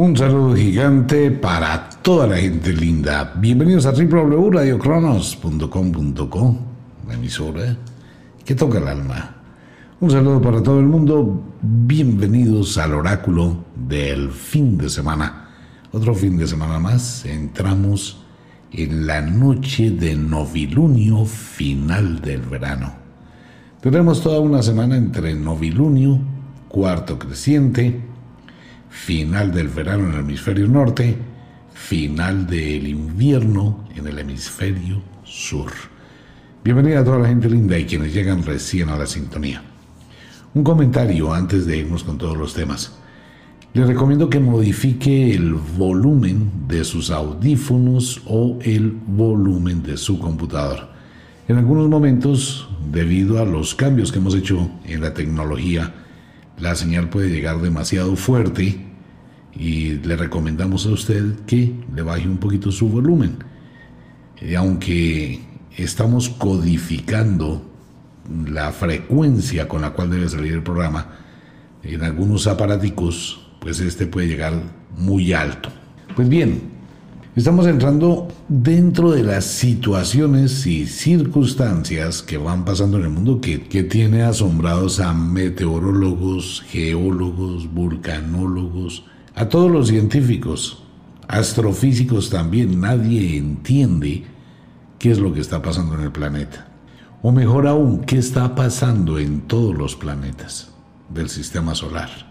Un saludo gigante para toda la gente linda. Bienvenidos a www.radiocronos.com.co, la emisora que toca el alma. Un saludo para todo el mundo. Bienvenidos al oráculo del fin de semana. Otro fin de semana más. Entramos en la noche de novilunio final del verano. Tenemos toda una semana entre novilunio, cuarto creciente, final del verano en el hemisferio norte, final del invierno en el hemisferio sur. Bienvenida a toda la gente linda y quienes llegan recién a la sintonía. Un comentario antes de irnos con todos los temas. Le recomiendo que modifique el volumen de sus audífonos o el volumen de su computador. En algunos momentos, debido a los cambios que hemos hecho en la tecnología, la señal puede llegar demasiado fuerte y le recomendamos a usted que le baje un poquito su volumen. Y aunque estamos codificando la frecuencia con la cual debe salir el programa, en algunos aparaticos, pues este puede llegar muy alto. Pues bien, estamos entrando dentro de las situaciones y circunstancias que van pasando en el mundo que, que tiene asombrados a meteorólogos, geólogos, vulcanólogos, a todos los científicos, astrofísicos también. Nadie entiende qué es lo que está pasando en el planeta. O mejor aún, qué está pasando en todos los planetas del sistema solar.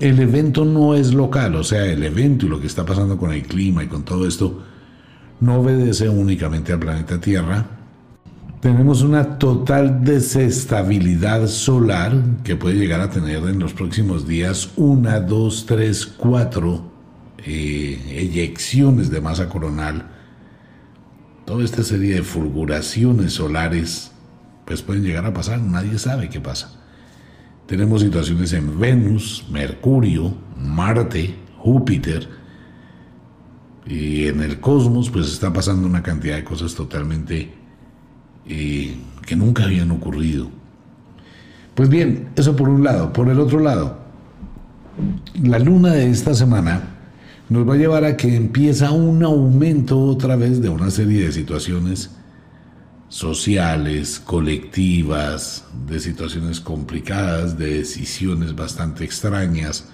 El evento no es local, o sea, el evento y lo que está pasando con el clima y con todo esto no obedece únicamente al planeta Tierra. Tenemos una total desestabilidad solar que puede llegar a tener en los próximos días una, dos, tres, cuatro eh, eyecciones de masa coronal toda esta serie de fulguraciones solares, pues pueden llegar a pasar, nadie sabe qué pasa. Tenemos situaciones en Venus, Mercurio, Marte, Júpiter, y en el cosmos pues está pasando una cantidad de cosas totalmente eh, que nunca habían ocurrido. Pues bien, eso por un lado. Por el otro lado, la luna de esta semana nos va a llevar a que empieza un aumento otra vez de una serie de situaciones sociales, colectivas, de situaciones complicadas, de decisiones bastante extrañas.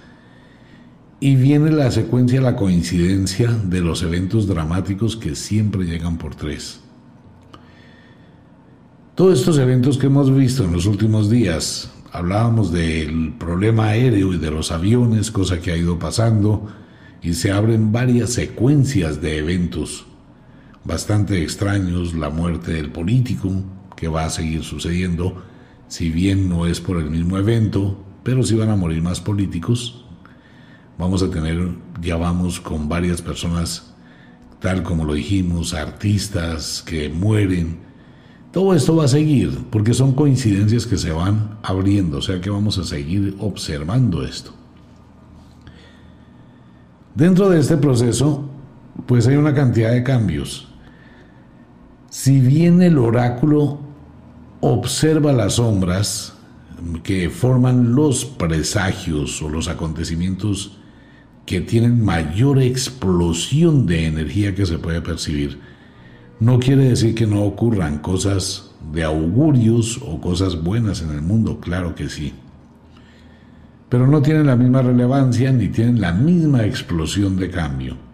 Y viene la secuencia, la coincidencia de los eventos dramáticos que siempre llegan por tres. Todos estos eventos que hemos visto en los últimos días, hablábamos del problema aéreo y de los aviones, cosa que ha ido pasando, y se abren varias secuencias de eventos bastante extraños, la muerte del político, que va a seguir sucediendo, si bien no es por el mismo evento, pero si van a morir más políticos. Vamos a tener, ya vamos con varias personas, tal como lo dijimos, artistas que mueren. Todo esto va a seguir, porque son coincidencias que se van abriendo, o sea que vamos a seguir observando esto. Dentro de este proceso, pues hay una cantidad de cambios. Si bien el oráculo observa las sombras que forman los presagios o los acontecimientos que tienen mayor explosión de energía que se puede percibir, no quiere decir que no ocurran cosas de augurios o cosas buenas en el mundo, claro que sí pero no tienen la misma relevancia ni tienen la misma explosión de cambio.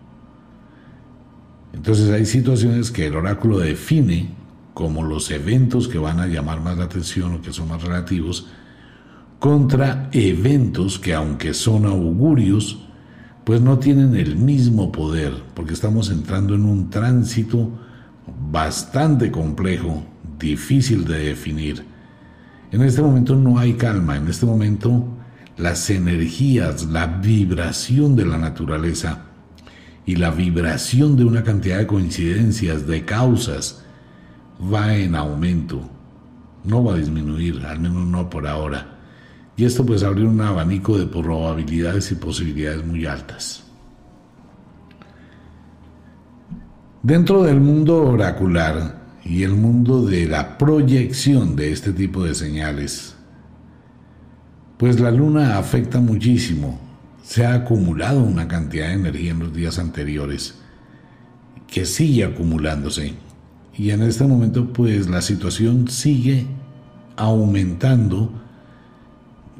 Entonces hay situaciones que el oráculo define como los eventos que van a llamar más la atención o que son más relativos, contra eventos que aunque son augurios, pues no tienen el mismo poder, porque estamos entrando en un tránsito bastante complejo, difícil de definir. En este momento no hay calma, en este momento las energías, la vibración de la naturaleza y la vibración de una cantidad de coincidencias, de causas, va en aumento. No va a disminuir, al menos no por ahora. Y esto pues abre un abanico de probabilidades y posibilidades muy altas. Dentro del mundo oracular y el mundo de la proyección de este tipo de señales, pues la luna afecta muchísimo. Se ha acumulado una cantidad de energía en los días anteriores que sigue acumulándose. Y en este momento pues la situación sigue aumentando.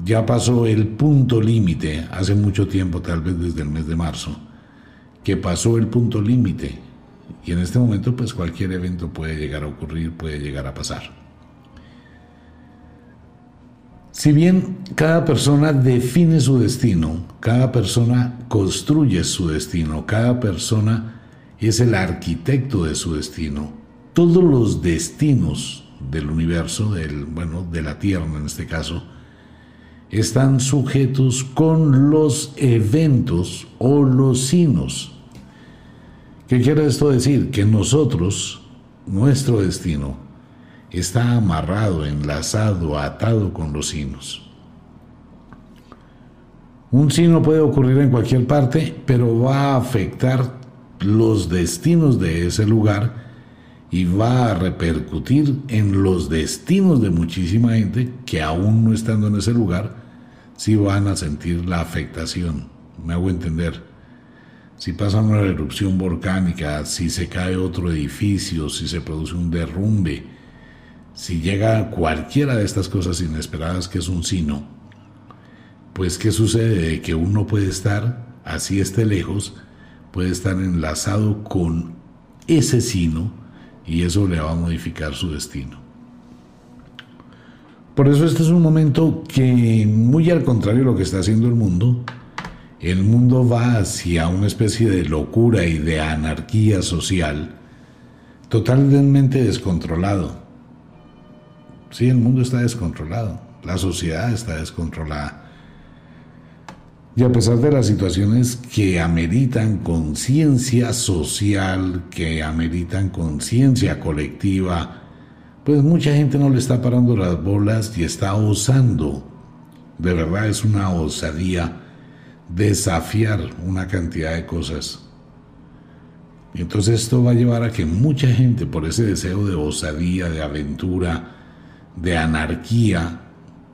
Ya pasó el punto límite hace mucho tiempo, tal vez desde el mes de marzo, que pasó el punto límite. Y en este momento pues cualquier evento puede llegar a ocurrir, puede llegar a pasar. Si bien cada persona define su destino, cada persona construye su destino, cada persona es el arquitecto de su destino, todos los destinos del universo, del, bueno, de la Tierra en este caso, están sujetos con los eventos o los signos. ¿Qué quiere esto decir? Que nosotros, nuestro destino, está amarrado, enlazado, atado con los sinos. Un sino puede ocurrir en cualquier parte, pero va a afectar los destinos de ese lugar y va a repercutir en los destinos de muchísima gente que aún no estando en ese lugar, sí van a sentir la afectación. Me hago entender. Si pasa una erupción volcánica, si se cae otro edificio, si se produce un derrumbe, si llega cualquiera de estas cosas inesperadas que es un sino, pues ¿qué sucede? Que uno puede estar, así esté lejos, puede estar enlazado con ese sino y eso le va a modificar su destino. Por eso este es un momento que, muy al contrario de lo que está haciendo el mundo, el mundo va hacia una especie de locura y de anarquía social totalmente descontrolado. Sí, el mundo está descontrolado, la sociedad está descontrolada. Y a pesar de las situaciones que ameritan conciencia social, que ameritan conciencia colectiva, pues mucha gente no le está parando las bolas y está osando. De verdad es una osadía desafiar una cantidad de cosas. Y entonces esto va a llevar a que mucha gente, por ese deseo de osadía, de aventura, de anarquía,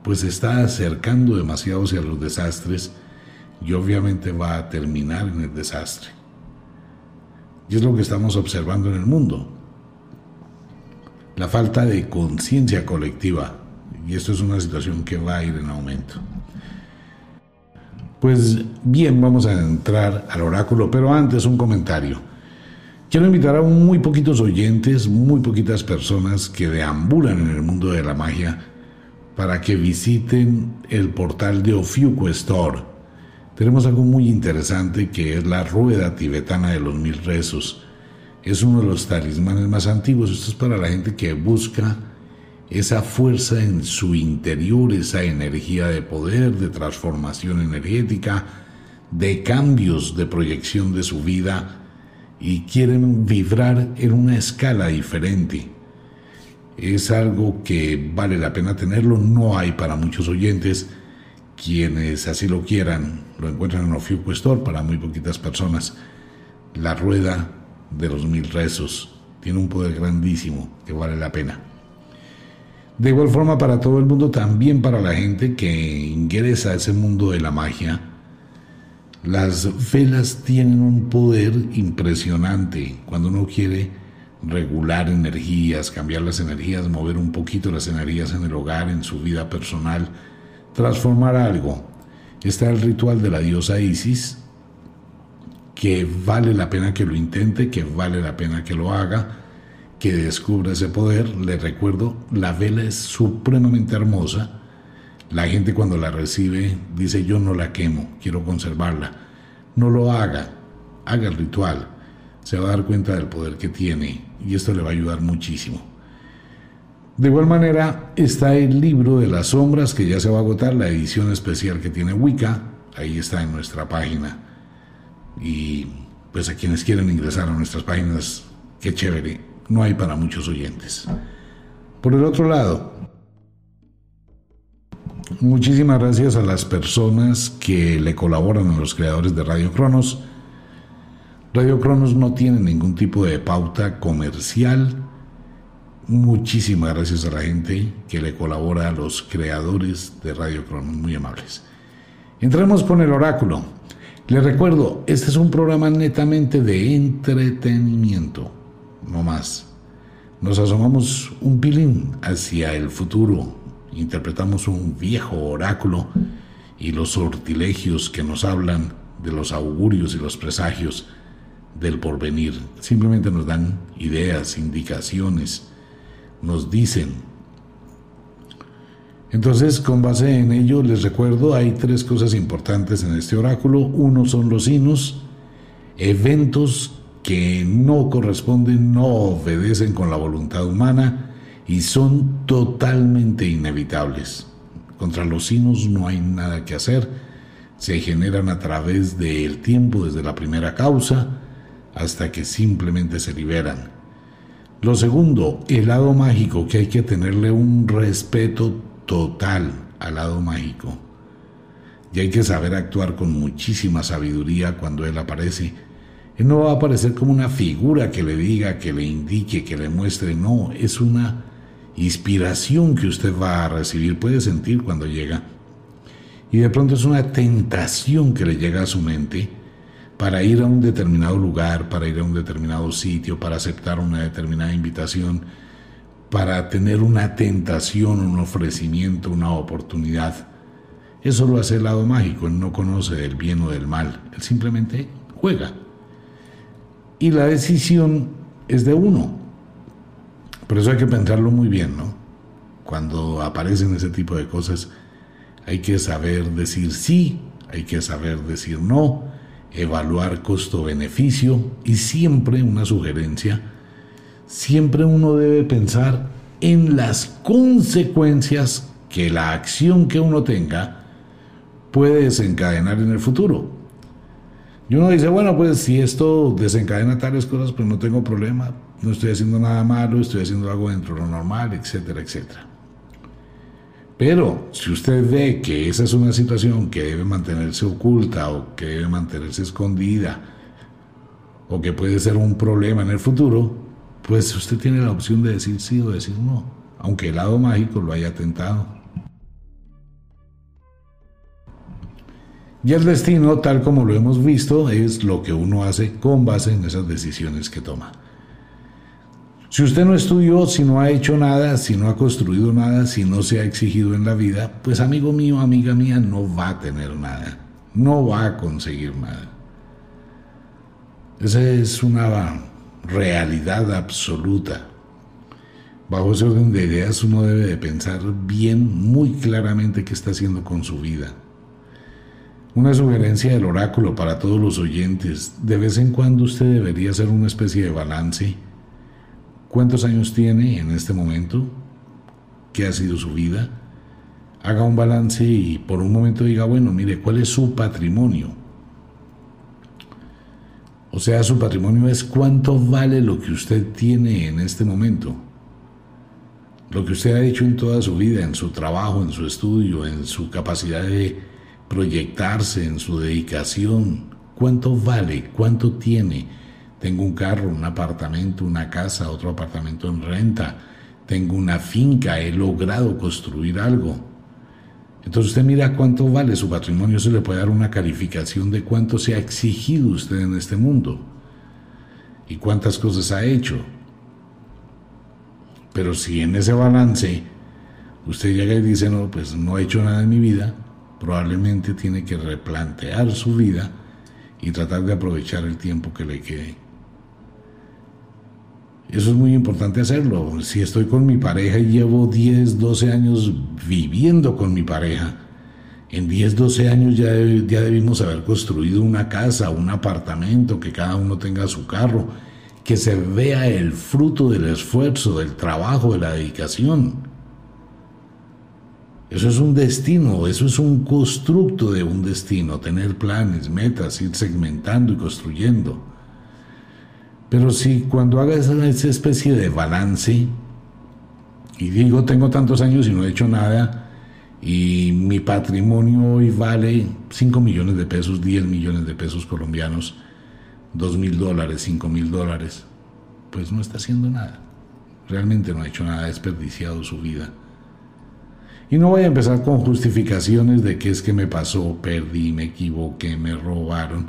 pues está acercando demasiado hacia los desastres y obviamente va a terminar en el desastre. Y es lo que estamos observando en el mundo. La falta de conciencia colectiva. Y esto es una situación que va a ir en aumento. Pues bien, vamos a entrar al oráculo, pero antes un comentario. Quiero invitar a muy poquitos oyentes, muy poquitas personas que deambulan en el mundo de la magia para que visiten el portal de Ofiuco Store. Tenemos algo muy interesante que es la rueda tibetana de los mil rezos. Es uno de los talismanes más antiguos. Esto es para la gente que busca esa fuerza en su interior, esa energía de poder, de transformación energética, de cambios de proyección de su vida y quieren vibrar en una escala diferente. Es algo que vale la pena tenerlo, no hay para muchos oyentes. Quienes así lo quieran, lo encuentran en Ofiuco Store para muy poquitas personas. La rueda de los mil rezos tiene un poder grandísimo que vale la pena. De igual forma para todo el mundo, también para la gente que ingresa a ese mundo de la magia, las velas tienen un poder impresionante cuando uno quiere regular energías, cambiar las energías, mover un poquito las energías en el hogar, en su vida personal, transformar algo. Está el ritual de la diosa Isis, que vale la pena que lo intente, que vale la pena que lo haga, que descubra ese poder. Le recuerdo, la vela es supremamente hermosa la gente cuando la recibe dice yo no la quemo, quiero conservarla. No lo haga, haga el ritual. Se va a dar cuenta del poder que tiene y esto le va a ayudar muchísimo. De igual manera está el libro de las sombras que ya se va a agotar, la edición especial que tiene Wicca, ahí está en nuestra página. Y pues a quienes quieren ingresar a nuestras páginas, qué chévere, no hay para muchos oyentes. Por el otro lado, Muchísimas gracias a las personas que le colaboran a los creadores de Radio Cronos. Radio Cronos no tiene ningún tipo de pauta comercial. Muchísimas gracias a la gente que le colabora a los creadores de Radio Cronos, muy amables. Entremos con el oráculo. Les recuerdo, este es un programa netamente de entretenimiento, no más. Nos asomamos un pilín hacia el futuro, interpretamos un viejo oráculo y los sortilegios que nos hablan de los augurios y los presagios del porvenir. Simplemente nos dan ideas, indicaciones, nos dicen. Entonces, con base en ello, les recuerdo, hay tres cosas importantes en este oráculo. Uno son los sinos, eventos que no corresponden, no obedecen con la voluntad humana y son totalmente inevitables. Contra los sinos no hay nada que hacer, se generan a través del tiempo desde la primera causa hasta que simplemente se liberan. Lo segundo, el lado mágico, que hay que tenerle un respeto total al lado mágico. Y hay que saber actuar con muchísima sabiduría cuando él aparece él no va a aparecer como una figura que le diga, que le indique, que le muestre. No, es una inspiración que usted va a recibir, puede sentir cuando llega. Y de pronto es una tentación que le llega a su mente para ir a un determinado lugar, para ir a un determinado sitio, para aceptar una determinada invitación, para tener una tentación, un ofrecimiento, una oportunidad. Eso lo hace el lado mágico, él no conoce del bien o del mal, él simplemente juega y la decisión es de uno. Por eso hay que pensarlo muy bien, ¿no? Cuando aparecen ese tipo de cosas, hay que saber decir sí, hay que saber decir no, evaluar costo-beneficio y siempre una sugerencia, siempre uno debe pensar en las consecuencias que la acción que uno tenga puede desencadenar en el futuro. Y uno dice, bueno, pues si esto desencadena tales cosas, pues no tengo problema, no estoy haciendo nada malo, estoy haciendo algo dentro de lo normal, etcétera, etcétera. Pero si usted ve que esa es una situación que debe mantenerse oculta o que debe mantenerse escondida o que puede ser un problema en el futuro, pues usted tiene la opción de decir sí o decir no, aunque el lado mágico lo haya tentado. Y el destino, tal como lo hemos visto, es lo que uno hace con base en esas decisiones que toma. Si usted no estudió, si no ha hecho nada, si no ha construido nada, si no se ha exigido en la vida, pues amigo mío, amiga mía, no va a tener nada, no va a conseguir nada. Esa es una realidad absoluta. Bajo ese orden de ideas uno debe de pensar bien, muy claramente qué está haciendo con su vida. Una sugerencia del oráculo para todos los oyentes. De vez en cuando usted debería hacer una especie de balance. ¿Cuántos años tiene en este momento? ¿Qué ha sido su vida? Haga un balance y por un momento diga, bueno, mire, ¿cuál es su patrimonio? O sea, su patrimonio es cuánto vale lo que usted tiene en este momento. Lo que usted ha hecho en toda su vida, en su trabajo, en su estudio, en su capacidad de proyectarse en su dedicación. ¿Cuánto vale? ¿Cuánto tiene? Tengo un carro, un apartamento, una casa, otro apartamento en renta. Tengo una finca, he logrado construir algo. Entonces usted mira cuánto vale su patrimonio, se le puede dar una calificación de cuánto se ha exigido usted en este mundo y cuántas cosas ha hecho. Pero si en ese balance usted llega y dice, no, pues no he hecho nada en mi vida, probablemente tiene que replantear su vida y tratar de aprovechar el tiempo que le quede. Eso es muy importante hacerlo. Si estoy con mi pareja y llevo 10, 12 años viviendo con mi pareja, en 10, 12 años ya, ya debimos haber construido una casa, un apartamento, que cada uno tenga su carro, que se vea el fruto del esfuerzo, del trabajo, de la dedicación. Eso es un destino, eso es un constructo de un destino, tener planes, metas, ir segmentando y construyendo. Pero si cuando hagas esa especie de balance y digo tengo tantos años y no he hecho nada y mi patrimonio hoy vale 5 millones de pesos, 10 millones de pesos colombianos, 2 mil dólares, 5 mil dólares, pues no está haciendo nada. Realmente no ha hecho nada, ha desperdiciado su vida. Y no voy a empezar con justificaciones de que es que me pasó, perdí, me equivoqué, me robaron,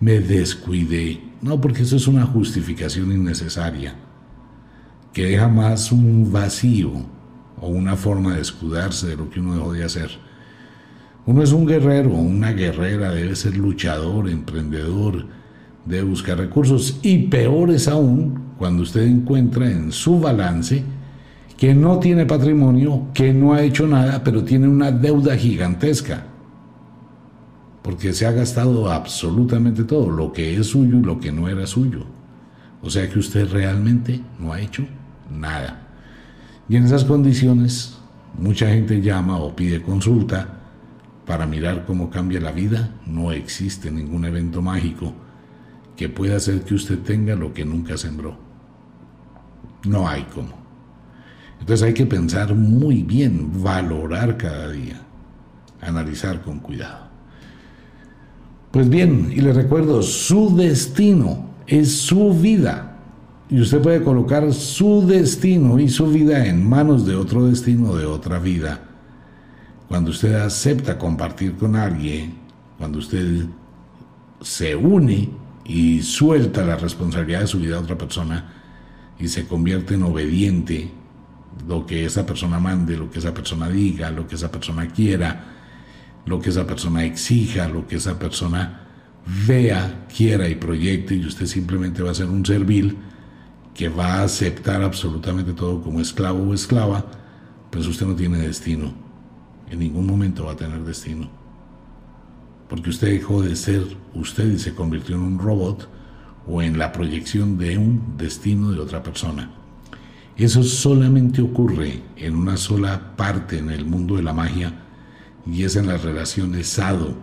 me descuidé. No, porque eso es una justificación innecesaria, que deja más un vacío o una forma de escudarse de lo que uno dejó de hacer. Uno es un guerrero, una guerrera, debe ser luchador, emprendedor, debe buscar recursos y peor es aún cuando usted encuentra en su balance que no tiene patrimonio, que no ha hecho nada, pero tiene una deuda gigantesca. Porque se ha gastado absolutamente todo, lo que es suyo y lo que no era suyo. O sea que usted realmente no ha hecho nada. Y en esas condiciones, mucha gente llama o pide consulta para mirar cómo cambia la vida. No existe ningún evento mágico que pueda hacer que usted tenga lo que nunca sembró. No hay cómo. Entonces hay que pensar muy bien, valorar cada día, analizar con cuidado. Pues bien, y le recuerdo, su destino es su vida. Y usted puede colocar su destino y su vida en manos de otro destino, de otra vida. Cuando usted acepta compartir con alguien, cuando usted se une y suelta la responsabilidad de su vida a otra persona y se convierte en obediente, lo que esa persona mande, lo que esa persona diga, lo que esa persona quiera, lo que esa persona exija, lo que esa persona vea, quiera y proyecte, y usted simplemente va a ser un servil que va a aceptar absolutamente todo como esclavo o esclava, pues usted no tiene destino. En ningún momento va a tener destino. Porque usted dejó de ser usted y se convirtió en un robot o en la proyección de un destino de otra persona. Eso solamente ocurre en una sola parte en el mundo de la magia y es en las relaciones sado,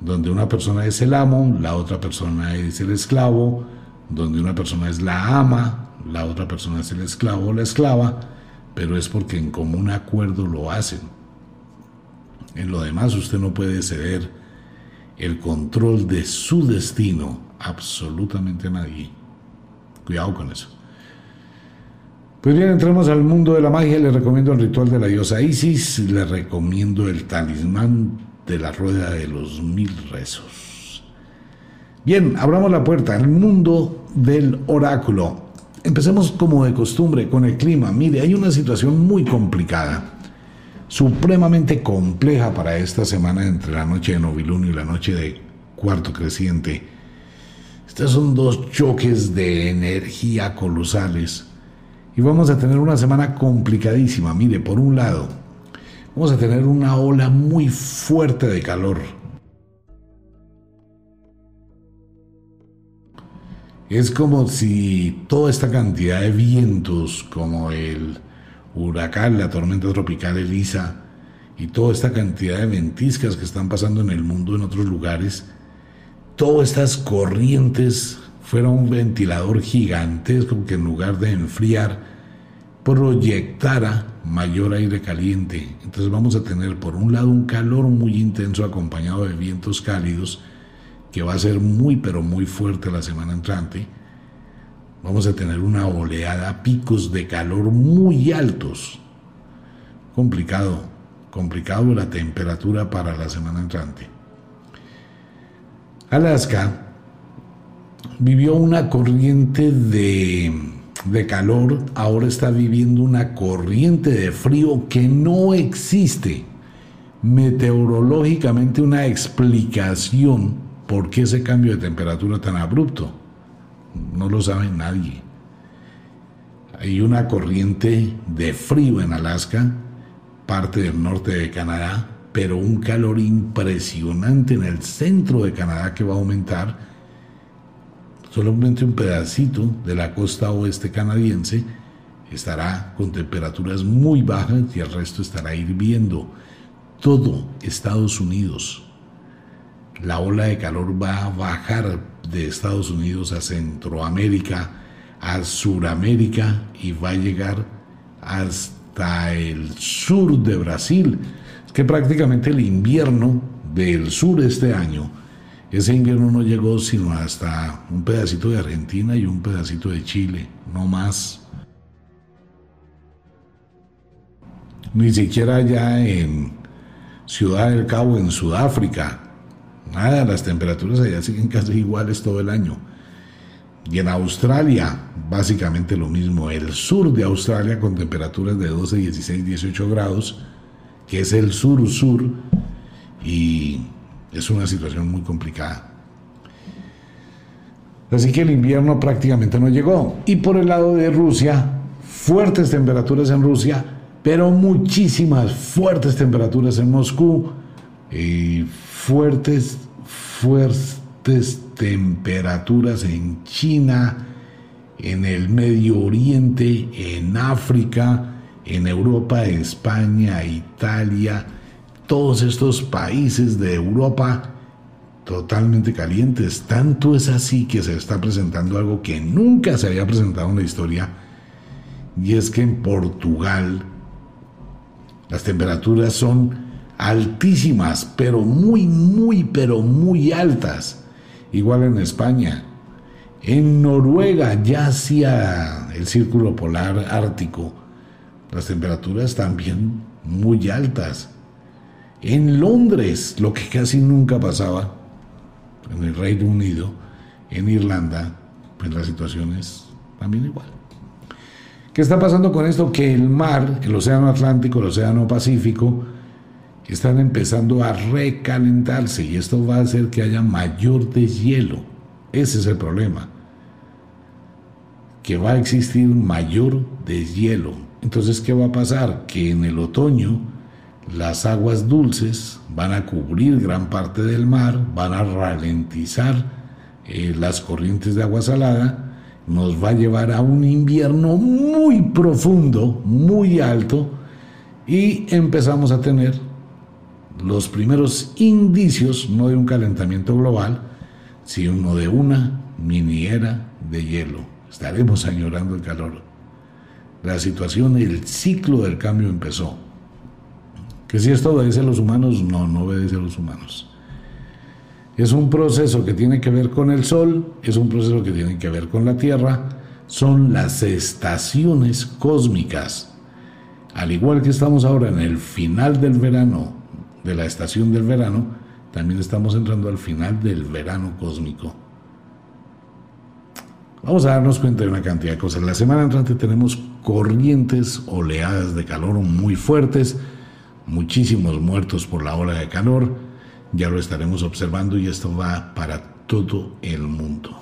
donde una persona es el amo, la otra persona es el esclavo, donde una persona es la ama, la otra persona es el esclavo o la esclava, pero es porque en común acuerdo lo hacen. En lo demás usted no puede ceder el control de su destino absolutamente a nadie. Cuidado con eso. Pues bien, entremos al mundo de la magia. Le recomiendo el ritual de la diosa Isis. Le recomiendo el talismán de la rueda de los mil rezos. Bien, abramos la puerta al mundo del oráculo. Empecemos como de costumbre con el clima. Mire, hay una situación muy complicada, supremamente compleja para esta semana entre la noche de novilunio y la noche de cuarto creciente. Estos son dos choques de energía colosales y vamos a tener una semana complicadísima. Mire, por un lado, vamos a tener una ola muy fuerte de calor. Es como si toda esta cantidad de vientos, como el huracán, la tormenta tropical Elisa, y toda esta cantidad de ventiscas que están pasando en el mundo en otros lugares, todas estas corrientes fuera un ventilador gigantesco que en lugar de enfriar, proyectara mayor aire caliente. Entonces vamos a tener por un lado un calor muy intenso acompañado de vientos cálidos que va a ser muy pero muy fuerte la semana entrante. Vamos a tener una oleada, picos de calor muy altos. Complicado, complicado la temperatura para la semana entrante. Alaska vivió una corriente de, de, calor, ahora está viviendo una corriente de frío que no existe meteorológicamente una explicación por qué ese cambio de temperatura tan abrupto. No lo sabe nadie. Hay una corriente de frío en Alaska, parte del norte de Canadá, pero un calor impresionante en el centro de Canadá que va a aumentar solamente un pedacito de la costa oeste canadiense estará con temperaturas muy bajas y el resto estará hirviendo. Todo Estados Unidos. La ola de calor va a bajar de Estados Unidos a Centroamérica, a Suramérica y va a llegar hasta el sur de Brasil. Que prácticamente el invierno del sur este año ese invierno no llegó sino hasta un pedacito de Argentina y un pedacito de Chile, no más. ni siquiera allá en Ciudad del Cabo, en Sudáfrica. Nada, las temperaturas allá siguen casi iguales todo el año. Y en Australia, básicamente lo mismo. El sur de Australia con temperaturas de 12, 16, 18 grados, que es el sur-sur, y es una situación muy complicada. Así que el invierno prácticamente no llegó. Y por el lado de Rusia, fuertes temperaturas en Rusia, pero muchísimas fuertes temperaturas en Moscú, y fuertes, fuertes temperaturas en China, en el Medio Oriente, en África, en Europa, España, Italia, todos estos países de Europa totalmente calientes. Tanto es así que se está presentando algo que nunca se había presentado en la historia, y es que en Portugal las temperaturas son altísimas, pero muy, muy, pero muy altas. Igual en España. En Noruega ya hacia el círculo polar ártico, las temperaturas también muy altas. En Londres, lo que casi nunca pasaba, en el Reino Unido, en Irlanda, pues la situación es también igual. ¿Qué está pasando con esto? Que el mar, el Océano Atlántico, el Océano Pacífico, están empezando a recalentarse y esto va a hacer que haya mayor deshielo. Ese es el problema. Que va a existir mayor deshielo. Entonces, ¿qué va a pasar? Que en el otoño las aguas dulces van a cubrir gran parte del mar, van a ralentizar eh, las corrientes de agua salada nos va a llevar a un invierno muy profundo, muy alto, y empezamos a tener los primeros indicios, no de un calentamiento global, sino de una mini era de hielo. Estaremos añorando el calor. La situación, el ciclo del cambio empezó. Que si esto obedece a los humanos, no, no obedece a los humanos. Es un proceso que tiene que ver con el Sol, es un proceso que tiene que ver con la Tierra, son las estaciones cósmicas. Al igual que estamos ahora en el final del verano, de la estación del verano, también estamos entrando al final del verano cósmico. Vamos a darnos cuenta de una cantidad de cosas. La semana entrante tenemos corrientes, oleadas de calor muy fuertes, muchísimos muertos por la ola de calor ya lo estaremos observando y esto va para todo el mundo.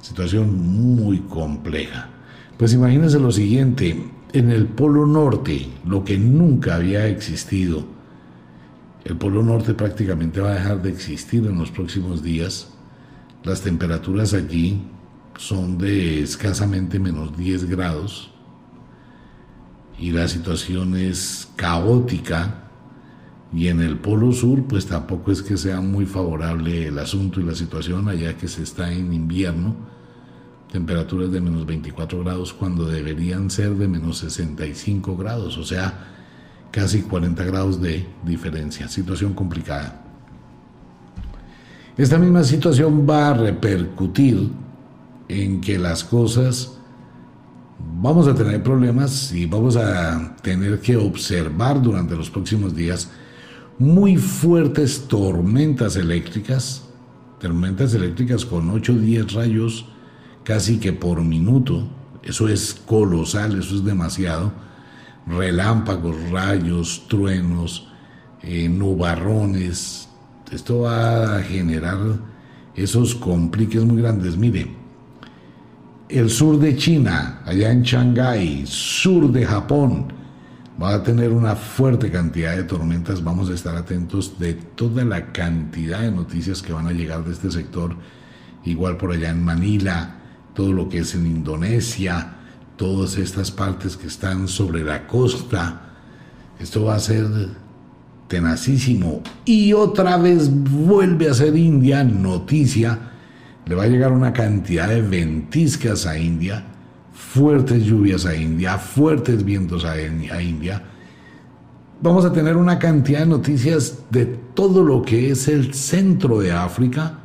Situación muy compleja. Pues imagínense lo siguiente, en el Polo Norte, lo que nunca había existido, el Polo Norte prácticamente va a dejar de existir en los próximos días. Las temperaturas allí son de escasamente menos 10 grados y la situación es caótica y en el Polo Sur, pues tampoco es que sea muy favorable el asunto y la situación, allá que se está en invierno, temperaturas de menos 24 grados cuando deberían ser de menos 65 grados, o sea, casi 40 grados de diferencia. Situación complicada. Esta misma situación va a repercutir en que las cosas vamos a tener problemas y vamos a tener que observar durante los próximos días muy fuertes tormentas eléctricas, tormentas eléctricas con 8 o 10 rayos casi que por minuto, eso es colosal, eso es demasiado, relámpagos, rayos, truenos, eh, nubarrones, esto va a generar esos compliques muy grandes. Mire, el sur de China, allá en Shanghái, sur de Japón, va a tener una fuerte cantidad de tormentas. Vamos a estar atentos de toda la cantidad de noticias que van a llegar de este sector. Igual por allá en Manila, todo lo que es en Indonesia, todas estas partes que están sobre la costa. Esto va a ser tenacísimo. Y otra vez vuelve a ser India noticia. Le va a llegar una cantidad de ventiscas a India fuertes lluvias a India, fuertes vientos a, India. Vamos a tener una cantidad de noticias de todo lo que es el centro de África,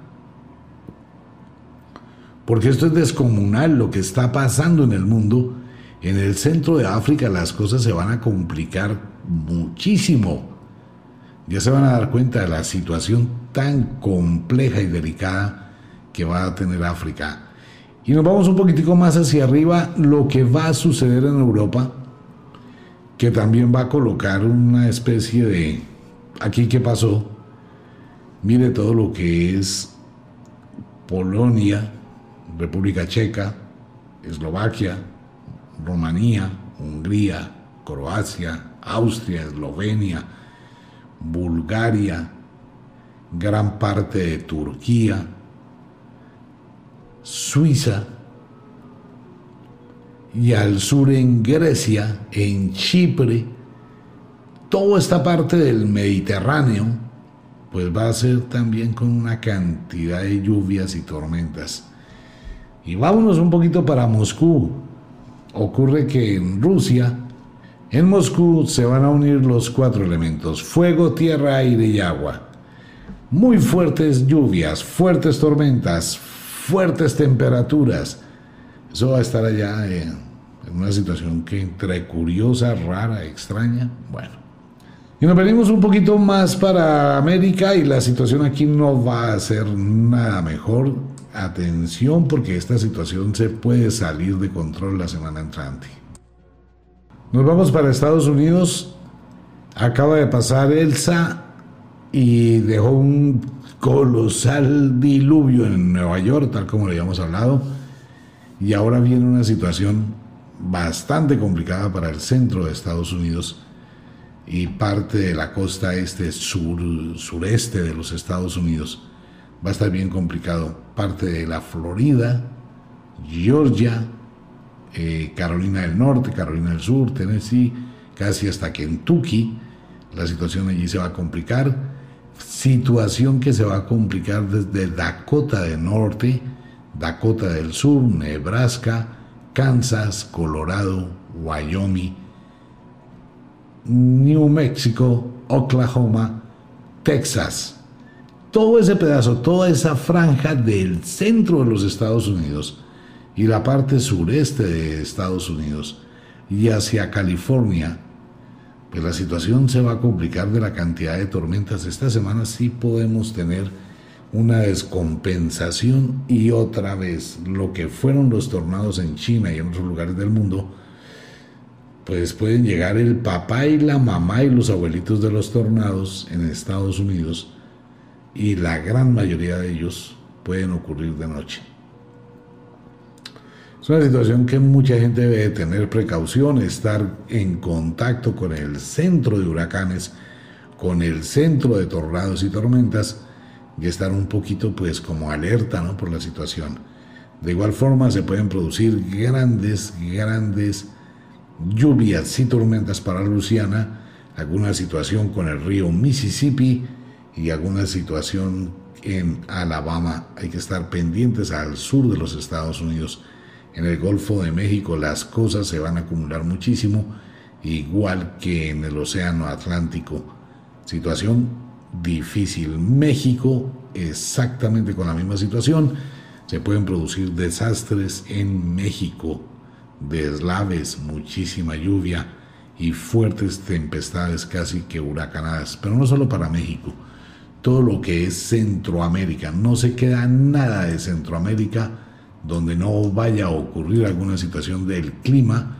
porque esto es descomunal lo que está pasando en el mundo. En el centro de África las cosas se van a complicar muchísimo. Ya se van a dar cuenta de la situación tan compleja y delicada que va a tener África. Y nos vamos un poquitico más hacia arriba, lo que va a suceder en Europa, que también va a colocar una especie de, aquí qué pasó, mire todo lo que es Polonia, República Checa, Eslovaquia, Rumanía, Hungría, Croacia, Austria, Eslovenia, Bulgaria, gran parte de Turquía, Suiza y al sur en Grecia, en Chipre, toda esta parte del Mediterráneo, pues va a ser también con una cantidad de lluvias y tormentas. Y vámonos un poquito para Moscú. Ocurre que en Rusia, en Moscú se van a unir los cuatro elementos, fuego, tierra, aire y agua. Muy fuertes lluvias, fuertes tormentas, fuertes temperaturas. Eso va a estar allá en, una situación que entre curiosa, rara, extraña. Bueno. Y nos venimos un poquito más para América y la situación aquí no va a ser nada mejor. Atención porque esta situación se puede salir de control la semana entrante. Nos vamos para Estados Unidos. Acaba de pasar Elsa y dejó un colosal diluvio en Nueva York, tal como le habíamos hablado. Y ahora viene una situación bastante complicada para el centro de Estados Unidos y parte de la costa este sur, sureste de los Estados Unidos. Va a estar bien complicado. Parte de la Florida, Georgia, eh, Carolina del Norte, Carolina del Sur, Tennessee, casi hasta Kentucky. La situación allí se va a complicar. Situación que se va a complicar desde Dakota del Norte, Dakota del Sur, Nebraska, Kansas, Colorado, Wyoming, New Mexico, Oklahoma, Texas. Todo ese pedazo, toda esa franja del centro de los Estados Unidos y la parte sureste de Estados Unidos y hacia California, pues la situación se va a complicar de la cantidad de tormentas. Esta semana sí podemos tener una descompensación y otra vez lo que fueron los tornados en China y en otros lugares del mundo, pues pueden llegar el papá y la mamá y los abuelitos de los tornados en Estados Unidos y la gran mayoría de ellos pueden ocurrir de noche. Es una situación que mucha gente debe tener precaución, estar en contacto con el centro de huracanes, con el centro de tornados y tormentas y estar un poquito pues como alerta ¿no? por la situación. De igual forma se pueden producir grandes, grandes lluvias y tormentas para Luciana, alguna situación con el río Mississippi y alguna situación en Alabama. Hay que estar pendientes al sur de los Estados Unidos. En el Golfo de México las cosas se van a acumular muchísimo, igual que en el Océano Atlántico. Situación difícil. México exactamente con la misma situación. Se pueden producir desastres en México deslaves, muchísima lluvia y fuertes tempestades casi que huracanadas, pero no solo para México, todo lo que es Centroamérica, no se queda nada de Centroamérica donde no vaya a ocurrir alguna situación del clima,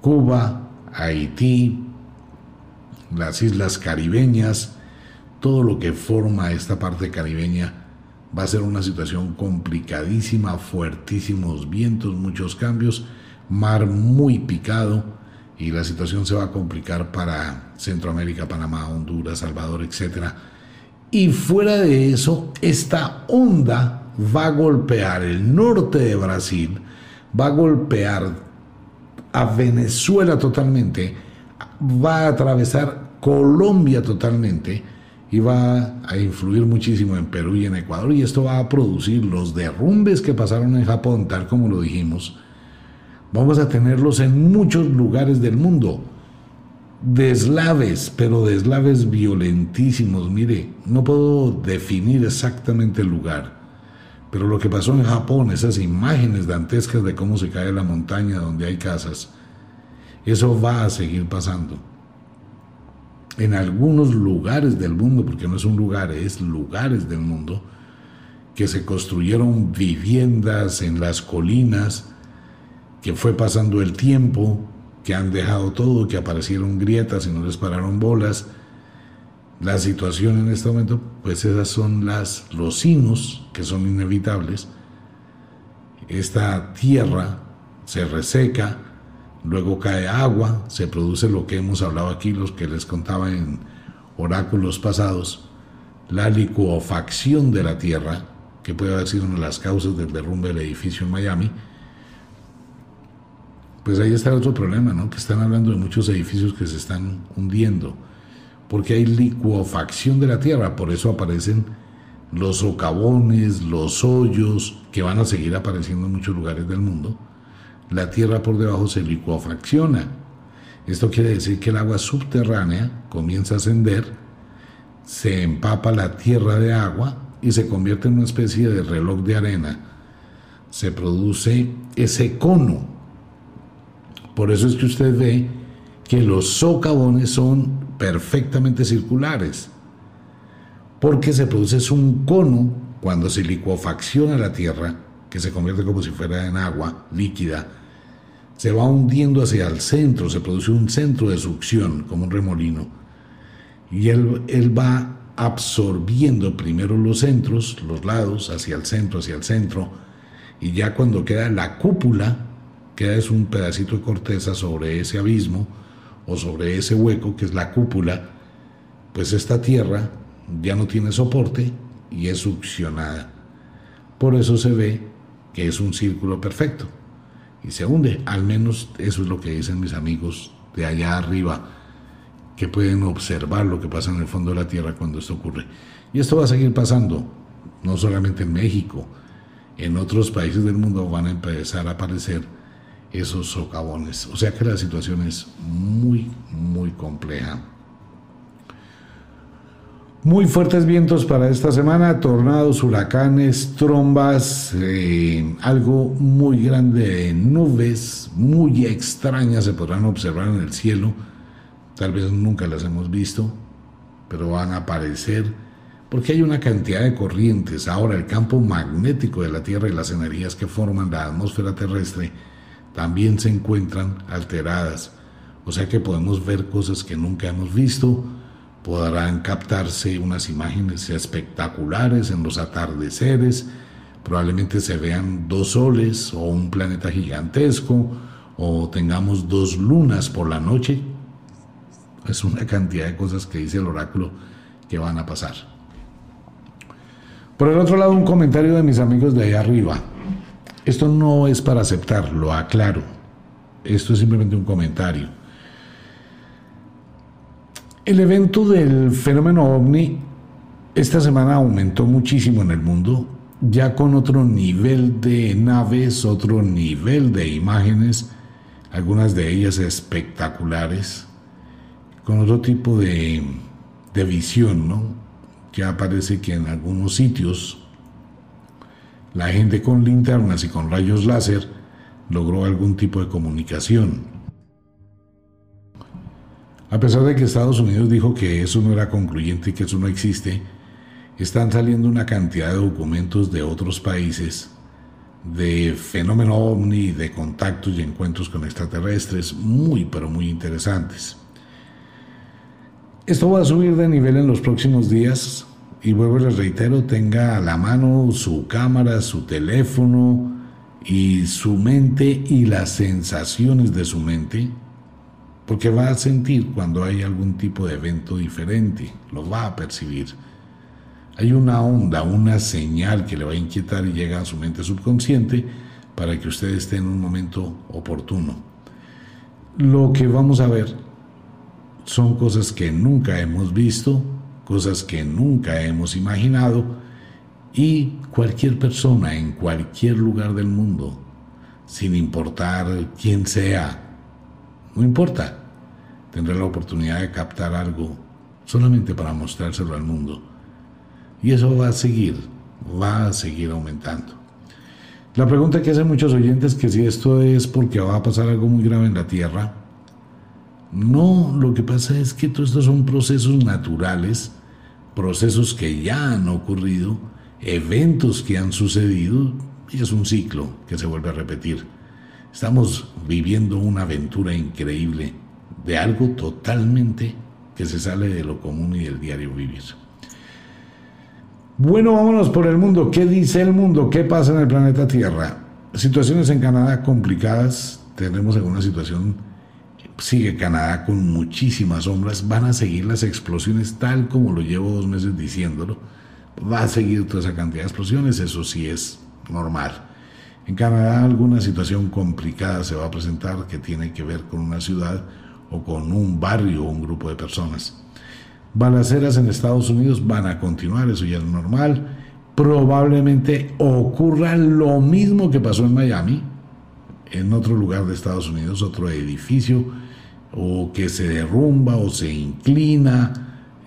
Cuba, Haití, las islas caribeñas, todo lo que forma esta parte caribeña va a ser una situación complicadísima, fuertísimos vientos, muchos cambios, mar muy picado y la situación se va a complicar para Centroamérica, Panamá, Honduras, Salvador, etc. Y fuera de eso, esta onda va a golpear el norte de Brasil, va a golpear a Venezuela totalmente, va a atravesar Colombia totalmente y va a influir muchísimo en Perú y en Ecuador y esto va a producir los derrumbes que pasaron en Japón, tal como lo dijimos, Vamos a tenerlos en muchos lugares del mundo. Deslaves, pero deslaves violentísimos. Mire, no puedo definir exactamente el lugar, pero lo que pasó en Japón, esas imágenes dantescas de cómo se cae la montaña donde hay casas, eso va a seguir pasando. en algunos lugares del mundo, porque no es un lugar, es lugares del mundo, que se construyeron viviendas en las colinas, que fue pasando el tiempo, que han dejado todo, que aparecieron grietas y no les pararon bolas. La situación en este momento, pues esas son las, los sinos que son inevitables. Esta tierra se reseca, luego cae agua, se produce lo que hemos hablado aquí, los que les contaba en oráculos pasados, la licuofacción de la tierra, que puede haber sido una de las causas del derrumbe del edificio en Miami, pues ahí está el otro problema, ¿no? Que están hablando de muchos edificios que se están hundiendo, porque hay licuofacción de la tierra, por eso aparecen los socavones, los hoyos, que van a seguir apareciendo en muchos lugares del mundo. La tierra por debajo se licuofacciona. Esto quiere decir que el agua subterránea comienza a ascender, se empapa la tierra de agua y se convierte en una especie de reloj de arena. Se produce ese cono por eso es que usted ve que los socavones son perfectamente circulares, porque se produce un cono cuando se licuofacciona la tierra, que se convierte como si fuera en agua líquida, se va hundiendo hacia el centro, se produce un centro de succión, como un remolino, y él, él va absorbiendo primero los centros, los lados, hacia el centro, hacia el centro, y ya cuando queda la cúpula, queda es un pedacito de corteza sobre ese abismo o sobre ese hueco que es la cúpula, pues esta tierra ya no tiene soporte y es succionada. Por eso se ve que es un círculo perfecto y se hunde. Al menos eso es lo que dicen mis amigos de allá arriba, que pueden observar lo que pasa en el fondo de la tierra cuando esto ocurre. Y esto va a seguir pasando, no solamente en México, en otros países del mundo van a empezar a aparecer esos socavones. O sea que la situación es muy, muy compleja. Muy fuertes vientos para esta semana, tornados, huracanes, trombas, eh, algo muy grande de nubes, muy extrañas se podrán observar en el cielo. Tal vez nunca las hemos visto, pero van a aparecer porque hay una cantidad de corrientes. Ahora el campo magnético de la Tierra y las energías que forman la atmósfera terrestre también se encuentran alteradas. O sea que podemos ver cosas que nunca hemos visto, podrán captarse unas imágenes espectaculares en los atardeceres, probablemente se vean dos soles o un planeta gigantesco, o tengamos dos lunas por la noche. Es una cantidad de cosas que dice el oráculo que van a pasar. Por el otro lado, un comentario de mis amigos de ahí arriba. Esto no es para aceptar, lo aclaro. Esto es simplemente un comentario. El evento del fenómeno ovni esta semana aumentó muchísimo en el mundo, ya con otro nivel de naves, otro nivel de imágenes, algunas de ellas espectaculares, con otro tipo de, de visión, ¿no? Ya parece que en algunos sitios la gente con linternas y con rayos láser logró algún tipo de comunicación. A pesar de que Estados Unidos dijo que eso no era concluyente y que eso no existe, están saliendo una cantidad de documentos de otros países de fenómeno ovni, de contactos y encuentros con extraterrestres muy pero muy interesantes. Esto va a subir de nivel en los próximos días y vuelvo les reitero, tenga a la mano su cámara, su teléfono y su mente y las sensaciones de su mente, porque va a sentir cuando hay algún tipo de evento diferente, lo va a percibir. Hay una onda, una señal que le va a inquietar y llega a su mente subconsciente para que usted esté en un momento oportuno. Lo que vamos a ver son cosas que nunca hemos visto, cosas que nunca hemos imaginado y cualquier persona en cualquier lugar del mundo, sin importar quién sea, no importa, tendrá la oportunidad de captar algo solamente para mostrárselo al mundo. Y eso va a seguir, va a seguir aumentando. La pregunta que hacen muchos oyentes que si esto es porque va a pasar algo muy grave en la Tierra, No, lo que pasa es que todos estos son procesos naturales, procesos que ya han ocurrido, eventos que han sucedido, y es un ciclo que se vuelve a repetir. Estamos viviendo una aventura increíble de algo totalmente que se sale de lo común y del diario vivir. Bueno, vámonos por el mundo. ¿Qué dice el mundo? ¿Qué pasa en el planeta Tierra? Situaciones en Canadá complicadas. Tenemos alguna situación. Sigue Canadá con muchísimas sombras. Van a seguir las explosiones tal como lo llevo dos meses diciéndolo. Va a seguir toda esa cantidad de explosiones. Eso sí es normal. En Canadá alguna situación complicada se va a presentar que tiene que ver con una ciudad o con un barrio o un grupo de personas. Balaceras en Estados Unidos van a continuar, eso ya es normal. Probablemente ocurra lo mismo que pasó en Miami, en otro lugar de Estados Unidos, otro edificio, o que se derrumba o se inclina,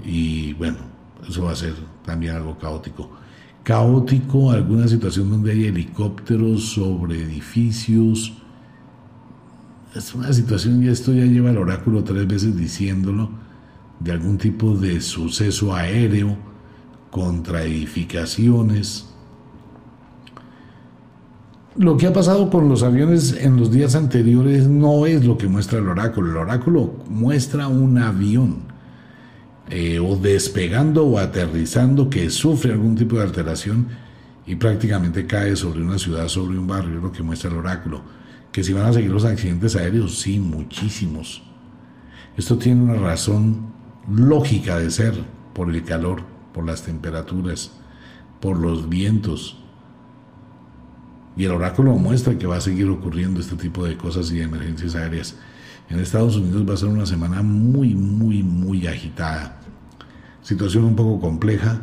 y bueno, eso va a ser también algo caótico. Caótico, alguna situación donde hay helicópteros sobre edificios. Es una situación, y esto ya lleva el oráculo tres veces diciéndolo, de algún tipo de suceso aéreo contra edificaciones. Lo que ha pasado con los aviones en los días anteriores no es lo que muestra el oráculo. El oráculo muestra un avión eh, o despegando o aterrizando que sufre algún tipo de alteración y prácticamente cae sobre una ciudad, sobre un barrio, es lo que muestra el oráculo. Que si van a seguir los accidentes aéreos, sí, muchísimos. Esto tiene una razón lógica de ser por el calor, por las temperaturas, por los vientos. Y el oráculo muestra que va a seguir ocurriendo este tipo de cosas y de emergencias aéreas. En Estados Unidos va a ser una semana muy, muy, muy agitada. Situación un poco compleja.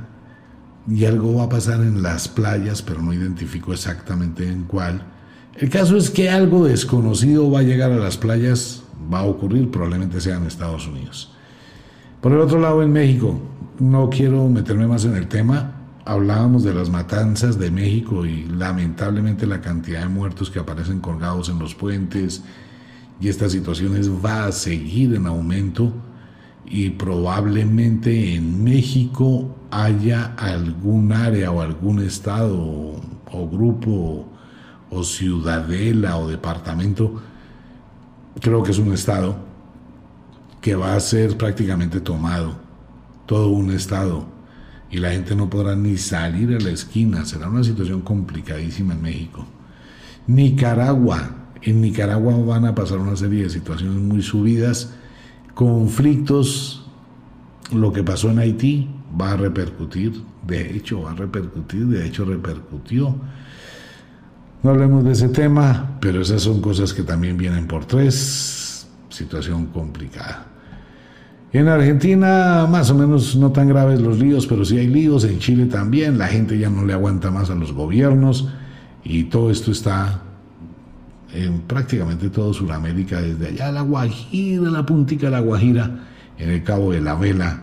Y algo va a pasar en las playas, pero no identifico exactamente en cuál. El caso es que algo desconocido va a llegar a las playas, va a ocurrir, probablemente sea en Estados Unidos. Por el otro lado, en México, no quiero meterme más en el tema, hablábamos de las matanzas de México y lamentablemente la cantidad de muertos que aparecen colgados en los puentes y estas situaciones va a seguir en aumento y probablemente en México haya algún área o algún estado o, grupo o ciudadela o departamento, creo que es un estado, que va a ser prácticamente tomado, todo un estado, y la gente no podrá ni salir a la esquina. Será una situación complicadísima en México. Nicaragua, en Nicaragua van a pasar una serie de situaciones muy subidas, conflictos, lo que pasó en Haití va a repercutir, de hecho va a repercutir, de hecho repercutió. No hablemos de ese tema, pero esas son cosas que también vienen por tres, situación complicada. En Argentina más o menos no tan graves los líos, pero sí hay líos. En Chile también. La gente ya no le aguanta más a los gobiernos. Y todo esto está en prácticamente todo Sudamérica, desde allá la Guajira, la puntica de la Guajira, en el Cabo de la Vela,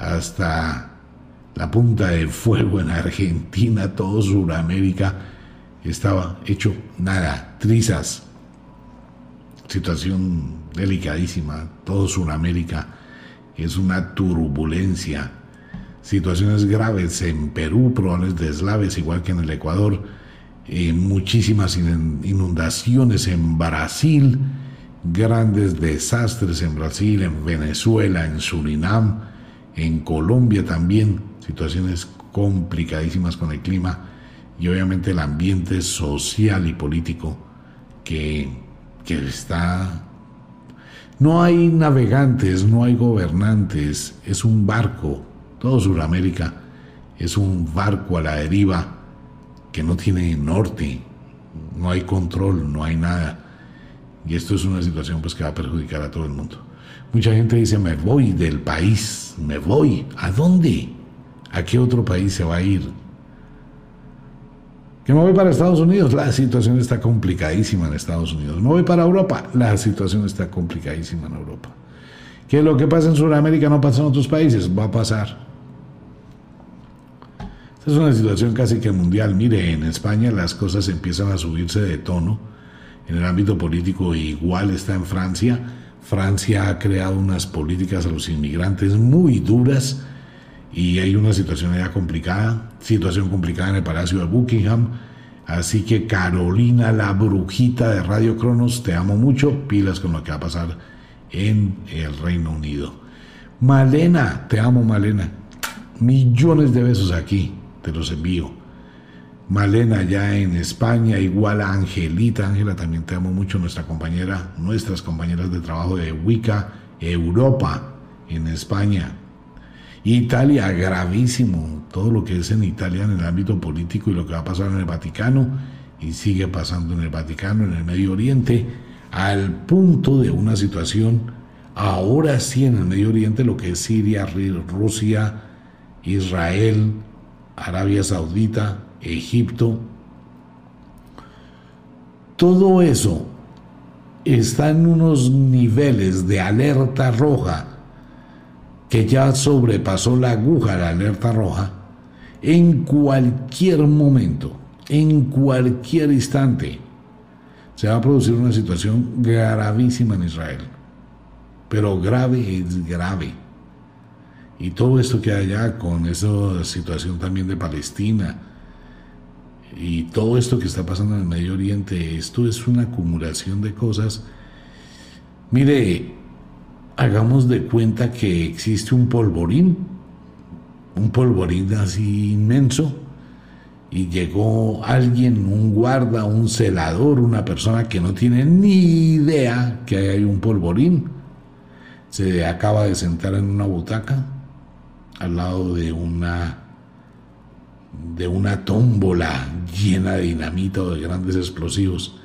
hasta la punta del fuego en Argentina, todo Sudamérica estaba hecho nada, trizas. Situación delicadísima, todo Sudamérica es una turbulencia. Situaciones graves en Perú, probables deslaves, igual que en el Ecuador. Eh, muchísimas inundaciones en Brasil, grandes desastres en Brasil, en Venezuela, en Surinam, en Colombia también, situaciones complicadísimas con el clima y obviamente el ambiente social y político que, que está no hay navegantes, no hay gobernantes, es un barco. Todo Sudamérica es un barco a la deriva que no tiene norte, no hay control, no hay nada. Y esto es una situación pues que va a perjudicar a todo el mundo. Mucha gente dice, me voy del país, me voy. ¿A dónde? ¿A qué otro país se va a ir? Que me voy para Estados Unidos, la situación está complicadísima en Estados Unidos. Me voy para Europa, la situación está complicadísima en Europa. Que lo que pasa en Sudamérica no pasa en otros países, va a pasar. Esta es una situación casi que mundial. Mire, en España las cosas empiezan a subirse de tono. En el ámbito político igual está en Francia. Francia ha creado unas políticas a los inmigrantes muy duras y hay una situación ya complicada, situación complicada en el Palacio de Buckingham. Así que Carolina, la brujita de Radio Cronos, te amo mucho, pilas con lo que va a pasar en el Reino Unido. Malena, te amo Malena, millones de besos aquí, te los envío. Malena ya en España, igual a Angelita, Ángela también te amo mucho, nuestra compañera, nuestras compañeras de trabajo de Wicca Europa en España. Italia, gravísimo, todo lo que es en Italia en el ámbito político y lo que va a pasar en el Vaticano y sigue pasando en el Vaticano, en el Medio Oriente, al punto de una situación, ahora sí en el Medio Oriente, lo que es Siria, Rusia, Israel, Arabia Saudita, Egipto, todo eso está en unos niveles de alerta roja que ya sobrepasó la aguja, la alerta roja, en cualquier momento, en cualquier instante, se va a producir una situación gravísima en Israel. Pero grave es grave. Y todo esto que hay allá con esa situación también de Palestina y todo esto que está pasando en el Medio Oriente, esto es una acumulación de cosas. Mire, hagamos de cuenta que existe un polvorín, un polvorín así inmenso, y llegó alguien, un guarda, un celador, una persona que no tiene ni idea que hay un polvorín, se acaba de sentar en una butaca al lado de una de una tómbola llena de dinamita o de grandes explosivos.